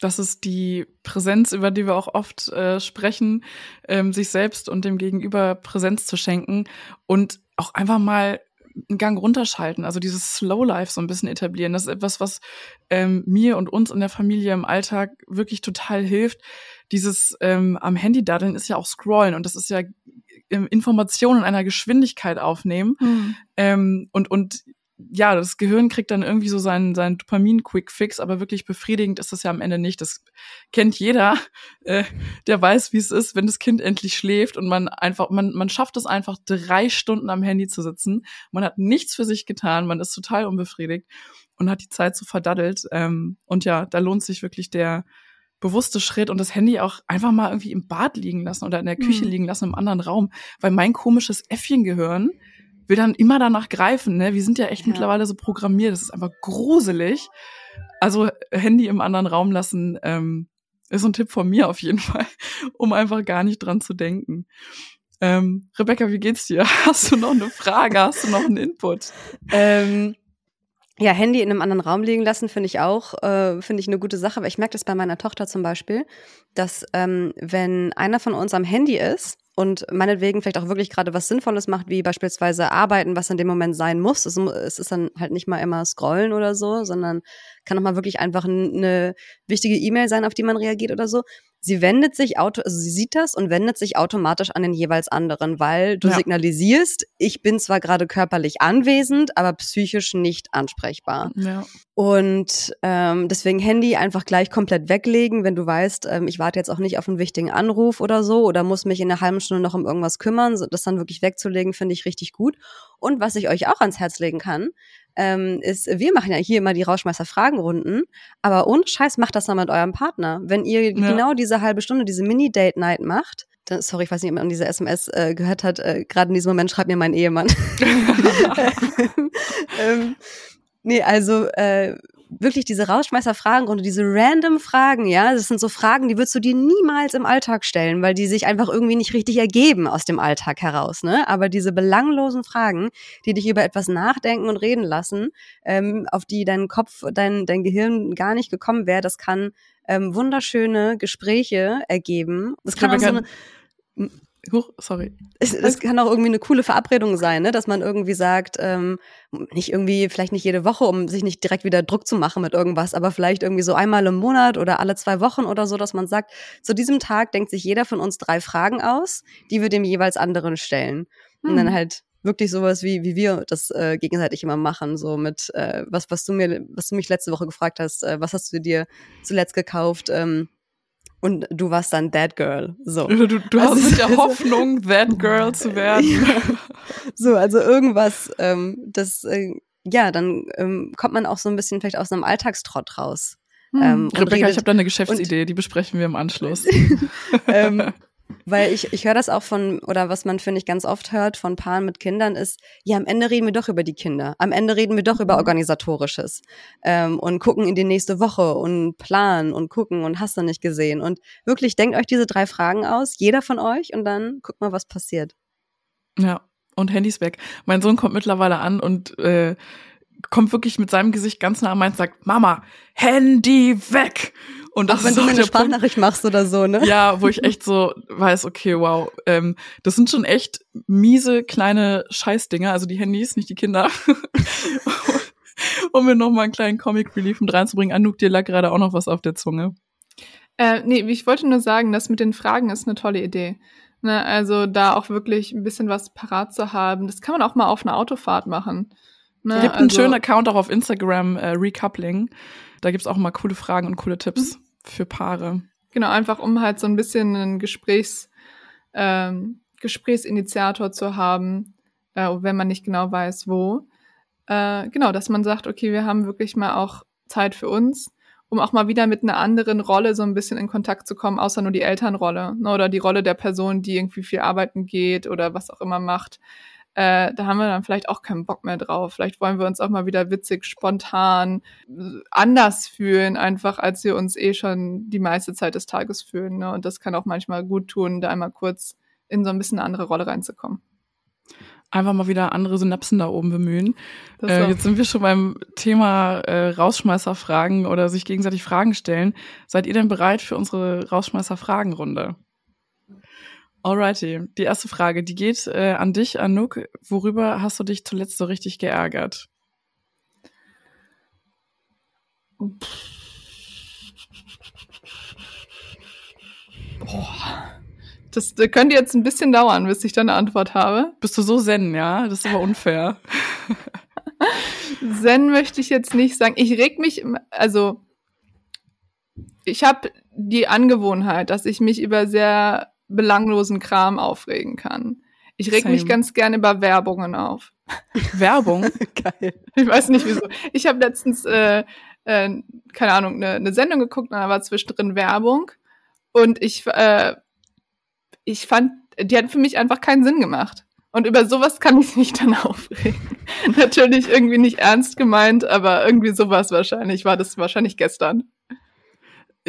Das ist die Präsenz, über die wir auch oft äh, sprechen, ähm, sich selbst und dem Gegenüber Präsenz zu schenken und auch einfach mal einen Gang runterschalten, also dieses Slow Life so ein bisschen etablieren. Das ist etwas, was ähm, mir und uns in der Familie im Alltag wirklich total hilft. Dieses ähm, am Handy daddeln ist ja auch Scrollen und das ist ja Informationen in einer Geschwindigkeit aufnehmen. Mhm. Ähm, und, und ja, das Gehirn kriegt dann irgendwie so seinen, seinen Dopamin-Quick-Fix, aber wirklich befriedigend ist das ja am Ende nicht. Das kennt jeder, äh, der weiß, wie es ist, wenn das Kind endlich schläft und man einfach, man, man schafft es einfach, drei Stunden am Handy zu sitzen. Man hat nichts für sich getan, man ist total unbefriedigt und hat die Zeit so verdaddelt. Ähm, und ja, da lohnt sich wirklich der bewusste Schritt und das Handy auch einfach mal irgendwie im Bad liegen lassen oder in der Küche mhm. liegen lassen, im anderen Raum, weil mein komisches Äffchengehirn will dann immer danach greifen. Ne? Wir sind ja echt ja. mittlerweile so programmiert. Das ist einfach gruselig. Also Handy im anderen Raum lassen ähm, ist ein Tipp von mir auf jeden Fall, um einfach gar nicht dran zu denken. Ähm, Rebecca, wie geht's dir? Hast du noch eine Frage? Hast du noch einen Input? Ähm, ja, Handy in einem anderen Raum liegen lassen finde ich auch, äh, finde ich eine gute Sache. Aber ich merke das bei meiner Tochter zum Beispiel, dass ähm, wenn einer von uns am Handy ist und meinetwegen vielleicht auch wirklich gerade was Sinnvolles macht, wie beispielsweise arbeiten, was in dem Moment sein muss. Es, es ist dann halt nicht mal immer scrollen oder so, sondern kann auch mal wirklich einfach eine wichtige E-Mail sein, auf die man reagiert oder so sie wendet sich auto, also sie sieht das und wendet sich automatisch an den jeweils anderen, weil du ja. signalisierst, ich bin zwar gerade körperlich anwesend, aber psychisch nicht ansprechbar. Ja. Und ähm, deswegen Handy einfach gleich komplett weglegen, wenn du weißt, ähm, ich warte jetzt auch nicht auf einen wichtigen Anruf oder so oder muss mich in einer halben Stunde noch um irgendwas kümmern, das dann wirklich wegzulegen, finde ich richtig gut. Und was ich euch auch ans Herz legen kann, ähm, ist, wir machen ja hier immer die Rauschmeister-Fragenrunden, aber ohne Scheiß macht das mal mit eurem Partner. Wenn ihr ja. genau diese halbe Stunde, diese Mini-Date-Night macht, dann, sorry, ich weiß nicht, ob man diese SMS äh, gehört hat, äh, gerade in diesem Moment schreibt mir mein Ehemann. ähm, nee, also äh, wirklich diese Rausschmeißer-Fragenrunde, diese random Fragen, ja, das sind so Fragen, die würdest du dir niemals im Alltag stellen, weil die sich einfach irgendwie nicht richtig ergeben aus dem Alltag heraus, ne? Aber diese belanglosen Fragen, die dich über etwas nachdenken und reden lassen, ähm, auf die dein Kopf, dein, dein Gehirn gar nicht gekommen wäre, das kann ähm, wunderschöne Gespräche ergeben. Das kann auch so eine, Huch, sorry. Es, es, kann auch irgendwie eine coole Verabredung sein, ne? dass man irgendwie sagt, ähm, nicht irgendwie, vielleicht nicht jede Woche, um sich nicht direkt wieder Druck zu machen mit irgendwas, aber vielleicht irgendwie so einmal im Monat oder alle zwei Wochen oder so, dass man sagt, zu diesem Tag denkt sich jeder von uns drei Fragen aus, die wir dem jeweils anderen stellen. Hm. Und dann hm. halt wirklich sowas wie, wie wir das äh, gegenseitig immer machen, so mit, äh, was, was du mir, was du mich letzte Woche gefragt hast, äh, was hast du dir zuletzt gekauft, ähm, und du warst dann That Girl. So. Du, du also, hast mit der Hoffnung, That Girl zu werden. Ja. So, also irgendwas, ähm, das, äh, ja, dann ähm, kommt man auch so ein bisschen vielleicht aus einem Alltagstrott raus. Hm. Ähm, Rebecca, ich habe da eine Geschäftsidee, die besprechen wir im Anschluss. ähm, weil ich, ich höre das auch von, oder was man, finde ich, ganz oft hört von Paaren mit Kindern ist, ja, am Ende reden wir doch über die Kinder. Am Ende reden wir doch über mhm. Organisatorisches. Ähm, und gucken in die nächste Woche und planen und gucken und hast du nicht gesehen. Und wirklich, denkt euch diese drei Fragen aus, jeder von euch, und dann guckt mal, was passiert. Ja, und Handys weg. Mein Sohn kommt mittlerweile an und äh, kommt wirklich mit seinem Gesicht ganz nah an meins und sagt, Mama, Handy weg! Und das Auch wenn du eine Sprachnachricht machst oder so, ne? Ja, wo ich echt so weiß, okay, wow, ähm, das sind schon echt miese kleine Scheißdinger, also die Handys, nicht die Kinder. um mir noch mal einen kleinen Comic Relief mit reinzubringen. Anouk, dir lag gerade auch noch was auf der Zunge. Äh, nee, ich wollte nur sagen, das mit den Fragen ist eine tolle Idee. Ne, also da auch wirklich ein bisschen was parat zu haben. Das kann man auch mal auf einer Autofahrt machen. Ne? Es gibt also, einen schönen Account auch auf Instagram, äh, Recoupling. Da gibt's auch mal coole Fragen und coole Tipps. Mhm für Paare. Genau, einfach um halt so ein bisschen einen Gesprächs, ähm, Gesprächsinitiator zu haben, äh, wenn man nicht genau weiß, wo. Äh, genau, dass man sagt, okay, wir haben wirklich mal auch Zeit für uns, um auch mal wieder mit einer anderen Rolle so ein bisschen in Kontakt zu kommen, außer nur die Elternrolle ne, oder die Rolle der Person, die irgendwie viel arbeiten geht oder was auch immer macht äh, da haben wir dann vielleicht auch keinen Bock mehr drauf. Vielleicht wollen wir uns auch mal wieder witzig, spontan, anders fühlen, einfach als wir uns eh schon die meiste Zeit des Tages fühlen. Ne? Und das kann auch manchmal gut tun, da einmal kurz in so ein bisschen eine andere Rolle reinzukommen einfach mal wieder andere Synapsen da oben bemühen. Äh, jetzt sind wir schon beim Thema äh, Rausschmeißerfragen oder sich gegenseitig Fragen stellen. Seid ihr denn bereit für unsere Rausschmeißer-Fragenrunde? Alrighty, die erste Frage, die geht äh, an dich, Anouk. Worüber hast du dich zuletzt so richtig geärgert? Boah. Das, das könnte jetzt ein bisschen dauern, bis ich da eine Antwort habe. Bist du so zen, ja? Das ist aber unfair. zen möchte ich jetzt nicht sagen. Ich reg mich, also ich habe die Angewohnheit, dass ich mich über sehr belanglosen Kram aufregen kann. Ich reg Same. mich ganz gerne über Werbungen auf. Werbung? Geil. Ich weiß nicht wieso. Ich habe letztens, äh, äh, keine Ahnung, eine, eine Sendung geguckt und da war zwischendrin Werbung. Und ich, äh, ich fand, die hat für mich einfach keinen Sinn gemacht. Und über sowas kann ich mich dann aufregen. Natürlich irgendwie nicht ernst gemeint, aber irgendwie sowas wahrscheinlich. War das wahrscheinlich gestern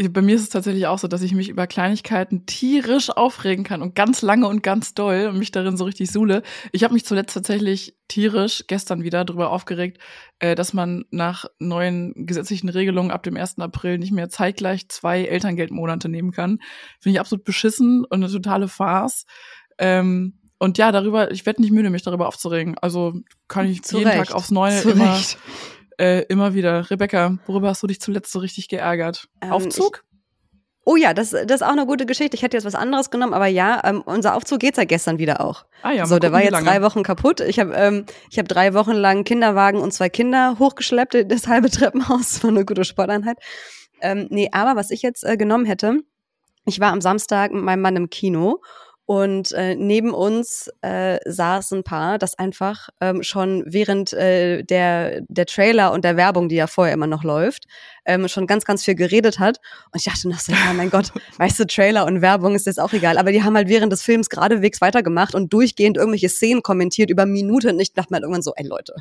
bei mir ist es tatsächlich auch so, dass ich mich über Kleinigkeiten tierisch aufregen kann und ganz lange und ganz doll und mich darin so richtig suhle. Ich habe mich zuletzt tatsächlich tierisch gestern wieder darüber aufgeregt, äh, dass man nach neuen gesetzlichen Regelungen ab dem 1. April nicht mehr zeitgleich zwei Elterngeldmonate nehmen kann. Finde ich absolut beschissen und eine totale Farce. Ähm, und ja, darüber, ich werde nicht müde, mich darüber aufzuregen. Also kann ich Zu jeden. Tag aufs Neue Zu immer äh, immer wieder. Rebecca, worüber hast du dich zuletzt so richtig geärgert? Ähm, Aufzug? Oh ja, das, das ist auch eine gute Geschichte. Ich hätte jetzt was anderes genommen, aber ja, ähm, unser Aufzug geht seit gestern wieder auch. Ah ja, so, der war jetzt lange. drei Wochen kaputt. Ich habe ähm, ich hab drei Wochen lang Kinderwagen und zwei Kinder hochgeschleppt, das halbe Treppenhaus. Das war eine gute Sporteinheit. Ähm, nee, aber was ich jetzt äh, genommen hätte, ich war am Samstag mit meinem Mann im Kino und äh, neben uns äh, saß ein Paar, das einfach ähm, schon während äh, der, der Trailer und der Werbung, die ja vorher immer noch läuft, ähm, schon ganz, ganz viel geredet hat. Und ich dachte noch so, ja, mein Gott, weißt du, Trailer und Werbung ist jetzt auch egal. Aber die haben halt während des Films geradewegs weitergemacht und durchgehend irgendwelche Szenen kommentiert über Minuten. Und ich dachte mir irgendwann so, ey Leute,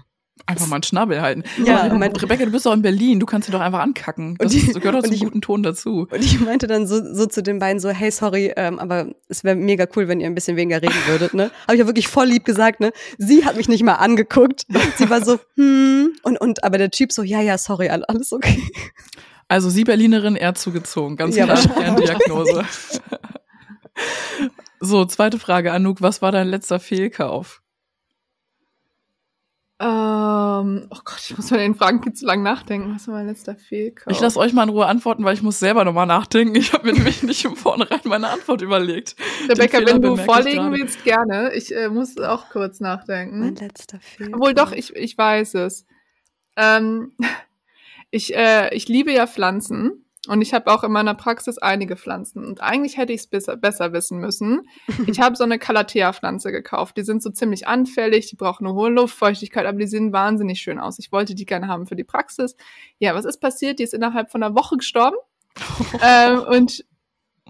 Einfach mal einen Schnabel halten. Ja, mein, Rebecca, du bist doch in Berlin, du kannst sie doch einfach ankacken. Das und ich, gehört doch zum ich, guten Ton dazu. Und ich meinte dann so, so zu den beiden so, hey, sorry, ähm, aber es wäre mega cool, wenn ihr ein bisschen weniger reden würdet, ne? Habe ich ja wirklich voll lieb gesagt, ne? Sie hat mich nicht mal angeguckt. Sie war so, hm, und, und, aber der Typ so, ja, ja, sorry, alles okay. Also sie Berlinerin, er zugezogen. Ganz ja, klar Diagnose. so, zweite Frage, Anouk, was war dein letzter Fehlkauf? Ähm, oh Gott, ich muss mal den Fragen viel zu lang nachdenken. Was war mein letzter Fehlkauf? Ich lasse euch mal in Ruhe antworten, weil ich muss selber nochmal nachdenken. Ich habe mir nämlich nicht im Vornherein meine Antwort überlegt. Rebecca, wenn du vorlegen willst, gerne. Ich äh, muss auch kurz nachdenken. Mein letzter Fehlkauf. Obwohl doch, ich, ich weiß es. Ähm, ich, äh, ich liebe ja Pflanzen. Und ich habe auch in meiner Praxis einige Pflanzen. Und eigentlich hätte ich es besser, besser wissen müssen. Ich habe so eine Calathea-Pflanze gekauft. Die sind so ziemlich anfällig, die brauchen eine hohe Luftfeuchtigkeit, aber die sehen wahnsinnig schön aus. Ich wollte die gerne haben für die Praxis. Ja, was ist passiert? Die ist innerhalb von einer Woche gestorben. ähm, und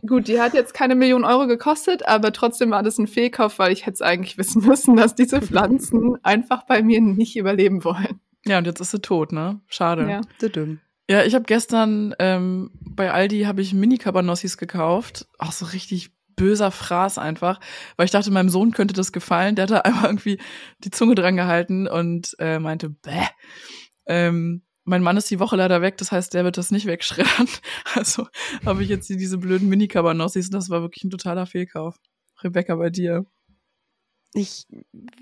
gut, die hat jetzt keine Million Euro gekostet, aber trotzdem war das ein Fehlkauf, weil ich hätte es eigentlich wissen müssen, dass diese Pflanzen einfach bei mir nicht überleben wollen. Ja, und jetzt ist sie tot, ne? Schade. Ja. Ja, ich habe gestern ähm, bei Aldi habe ich Mini-Cabanossis gekauft. Auch so richtig böser Fraß einfach, weil ich dachte, meinem Sohn könnte das gefallen. Der hat da einmal irgendwie die Zunge dran gehalten und äh, meinte, bäh. Ähm, mein Mann ist die Woche leider weg, das heißt, der wird das nicht wegschreddern. Also habe ich jetzt diese blöden Mini-Cabanossis und das war wirklich ein totaler Fehlkauf. Rebecca, bei dir? Ich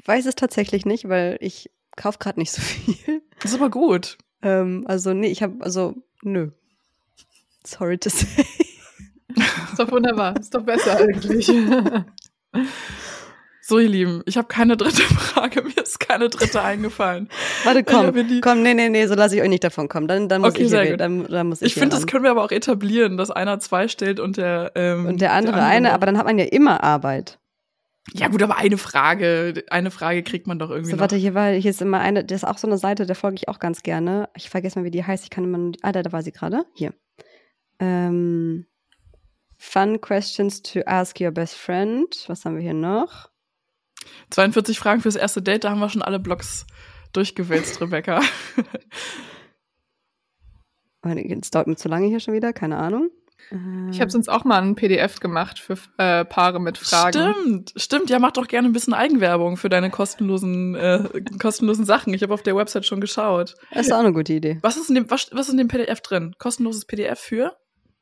weiß es tatsächlich nicht, weil ich kauf gerade nicht so viel. Das ist aber gut. Ähm, also, nee, ich habe, also, nö. Sorry to say. ist doch wunderbar. Ist doch besser eigentlich. So, ihr Lieben, ich habe keine dritte Frage. Mir ist keine dritte eingefallen. Warte, komm, komm, nee, nee, nee, so lasse ich euch nicht davon kommen. Dann, dann muss okay, ich hier, dann, dann muss ich. Ich finde, das können wir aber auch etablieren, dass einer zwei stellt und der ähm, und der andere, der andere eine. Aber dann hat man ja immer Arbeit. Ja gut, aber eine Frage, eine Frage kriegt man doch irgendwie. So, warte, hier war, hier ist immer eine, das ist auch so eine Seite, der folge ich auch ganz gerne. Ich vergesse mal, wie die heißt. Ich kann immer nur, ah, da, da war sie gerade. Hier. Ähm, fun questions to ask your best friend. Was haben wir hier noch? 42 Fragen fürs erste Date, da haben wir schon alle Blogs durchgewälzt, Rebecca. Es dauert mir zu lange hier schon wieder, keine Ahnung. Ich habe sonst auch mal ein PDF gemacht für äh, Paare mit Fragen. Stimmt, stimmt. Ja, mach doch gerne ein bisschen Eigenwerbung für deine kostenlosen, äh, kostenlosen Sachen. Ich habe auf der Website schon geschaut. Das ist auch eine gute Idee. Was ist in dem, was, was ist in dem PDF drin? Kostenloses PDF für?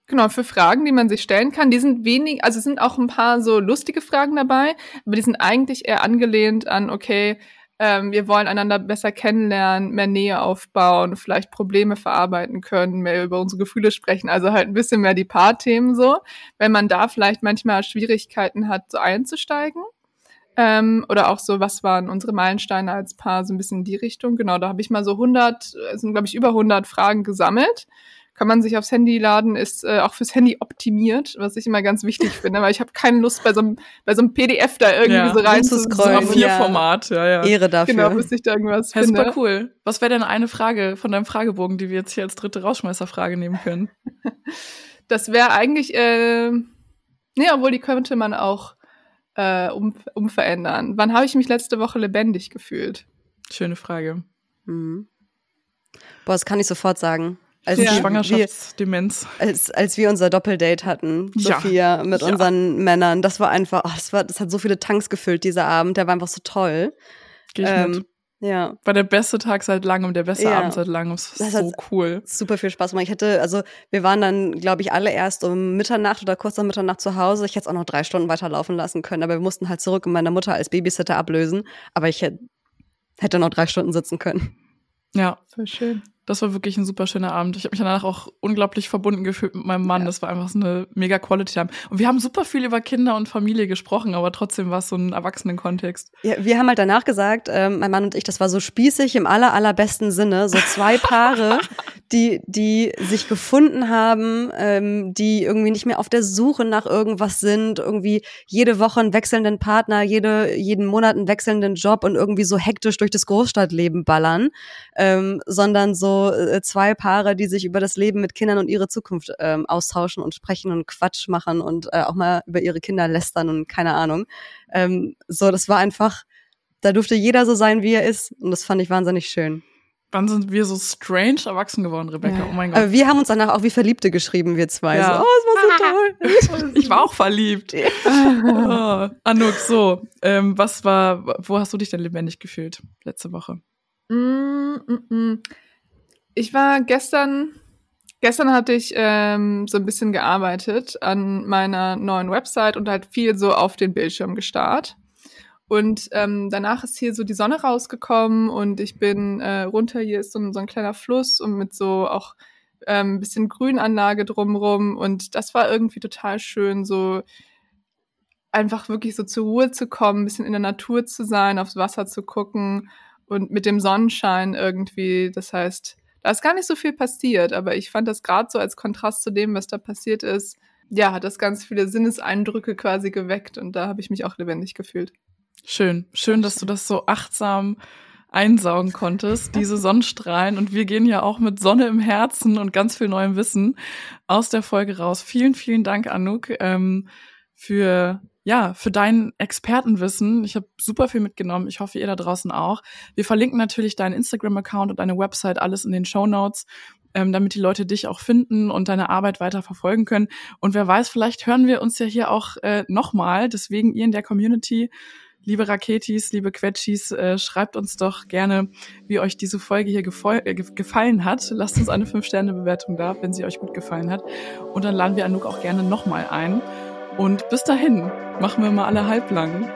Genau, für Fragen, die man sich stellen kann. Die sind wenig, also es sind auch ein paar so lustige Fragen dabei, aber die sind eigentlich eher angelehnt an, okay, ähm, wir wollen einander besser kennenlernen, mehr Nähe aufbauen, vielleicht Probleme verarbeiten können, mehr über unsere Gefühle sprechen, also halt ein bisschen mehr die Paarthemen so. Wenn man da vielleicht manchmal Schwierigkeiten hat, so einzusteigen. Ähm, oder auch so, was waren unsere Meilensteine als Paar, so ein bisschen in die Richtung. Genau, da habe ich mal so 100, es sind glaube ich über 100 Fragen gesammelt kann man sich aufs Handy laden, ist äh, auch fürs Handy optimiert, was ich immer ganz wichtig finde, weil ich habe keine Lust bei so einem bei so einem PDF da irgendwie ja, so rein zu scrollen. So ja. Format, ja, ja. Ehre dafür. Genau, bis ich da irgendwas ja, finde. Super cool. Was wäre denn eine Frage von deinem Fragebogen, die wir jetzt hier als dritte Rausschmeißerfrage nehmen können? das wäre eigentlich, äh, nee, obwohl die könnte man auch äh, um, umverändern. Wann habe ich mich letzte Woche lebendig gefühlt? Schöne Frage. Mhm. Boah, das kann ich sofort sagen. Also ja. Schwangerschaftsdemenz. Als, als wir unser Doppeldate hatten, Sophia, ja. mit ja. unseren Männern, das war einfach, oh, das, war, das hat so viele Tanks gefüllt, dieser Abend, der war einfach so toll. Geh ich ähm, mit. Ja. War der beste Tag seit langem, der beste ja. Abend seit langem. Das, das so cool. Super viel Spaß gemacht. Ich hatte, also wir waren dann, glaube ich, alle erst um Mitternacht oder kurz nach Mitternacht zu Hause. Ich hätte es auch noch drei Stunden weiterlaufen lassen können, aber wir mussten halt zurück und meine Mutter als Babysitter ablösen. Aber ich hätte, hätte noch drei Stunden sitzen können. Ja. Voll schön. Das war wirklich ein super schöner Abend. Ich habe mich danach auch unglaublich verbunden gefühlt mit meinem Mann. Ja. Das war einfach so eine mega Quality Time. Und wir haben super viel über Kinder und Familie gesprochen, aber trotzdem war es so ein Erwachsenen-Kontext. Ja, wir haben halt danach gesagt, äh, mein Mann und ich, das war so spießig im aller, allerbesten Sinne. So zwei Paare, die, die sich gefunden haben, ähm, die irgendwie nicht mehr auf der Suche nach irgendwas sind, irgendwie jede Woche einen wechselnden Partner, jede, jeden Monat einen wechselnden Job und irgendwie so hektisch durch das Großstadtleben ballern, ähm, sondern so äh, zwei Paare, die sich über das Leben mit Kindern und ihre Zukunft ähm, austauschen und sprechen und Quatsch machen und äh, auch mal über ihre Kinder lästern und keine Ahnung. Ähm, so, das war einfach, da durfte jeder so sein, wie er ist und das fand ich wahnsinnig schön. Dann sind wir so strange erwachsen geworden, Rebecca. Ja. Oh mein Gott. Aber wir haben uns danach auch wie Verliebte geschrieben, wir zwei. Ja. So, oh, es war so toll. ich war auch verliebt. oh. Anouk, so, ähm, was war, wo hast du dich denn lebendig gefühlt letzte Woche? Mm, mm, mm. Ich war gestern, gestern hatte ich ähm, so ein bisschen gearbeitet an meiner neuen Website und halt viel so auf den Bildschirm gestarrt. Und ähm, danach ist hier so die Sonne rausgekommen und ich bin äh, runter, hier ist so, so ein kleiner Fluss und mit so auch ähm, bisschen Grünanlage drumrum. Und das war irgendwie total schön, so einfach wirklich so zur Ruhe zu kommen, ein bisschen in der Natur zu sein, aufs Wasser zu gucken und mit dem Sonnenschein irgendwie, das heißt, da ist gar nicht so viel passiert, aber ich fand das gerade so als Kontrast zu dem, was da passiert ist, ja, hat das ganz viele Sinneseindrücke quasi geweckt und da habe ich mich auch lebendig gefühlt. Schön, schön, dass du das so achtsam einsaugen konntest, diese Sonnenstrahlen. Und wir gehen ja auch mit Sonne im Herzen und ganz viel neuem Wissen aus der Folge raus. Vielen, vielen Dank, Anouk, ähm, für ja, für dein Expertenwissen. Ich habe super viel mitgenommen. Ich hoffe, ihr da draußen auch. Wir verlinken natürlich deinen Instagram-Account und deine Website, alles in den Show Notes, ähm, damit die Leute dich auch finden und deine Arbeit weiter verfolgen können. Und wer weiß, vielleicht hören wir uns ja hier auch äh, nochmal. Deswegen ihr in der Community, liebe Raketis, liebe Quetschis, äh, schreibt uns doch gerne, wie euch diese Folge hier äh, gefallen hat. Lasst uns eine 5-Sterne-Bewertung da, wenn sie euch gut gefallen hat. Und dann laden wir Anouk auch gerne nochmal ein. Und bis dahin machen wir mal alle halblang.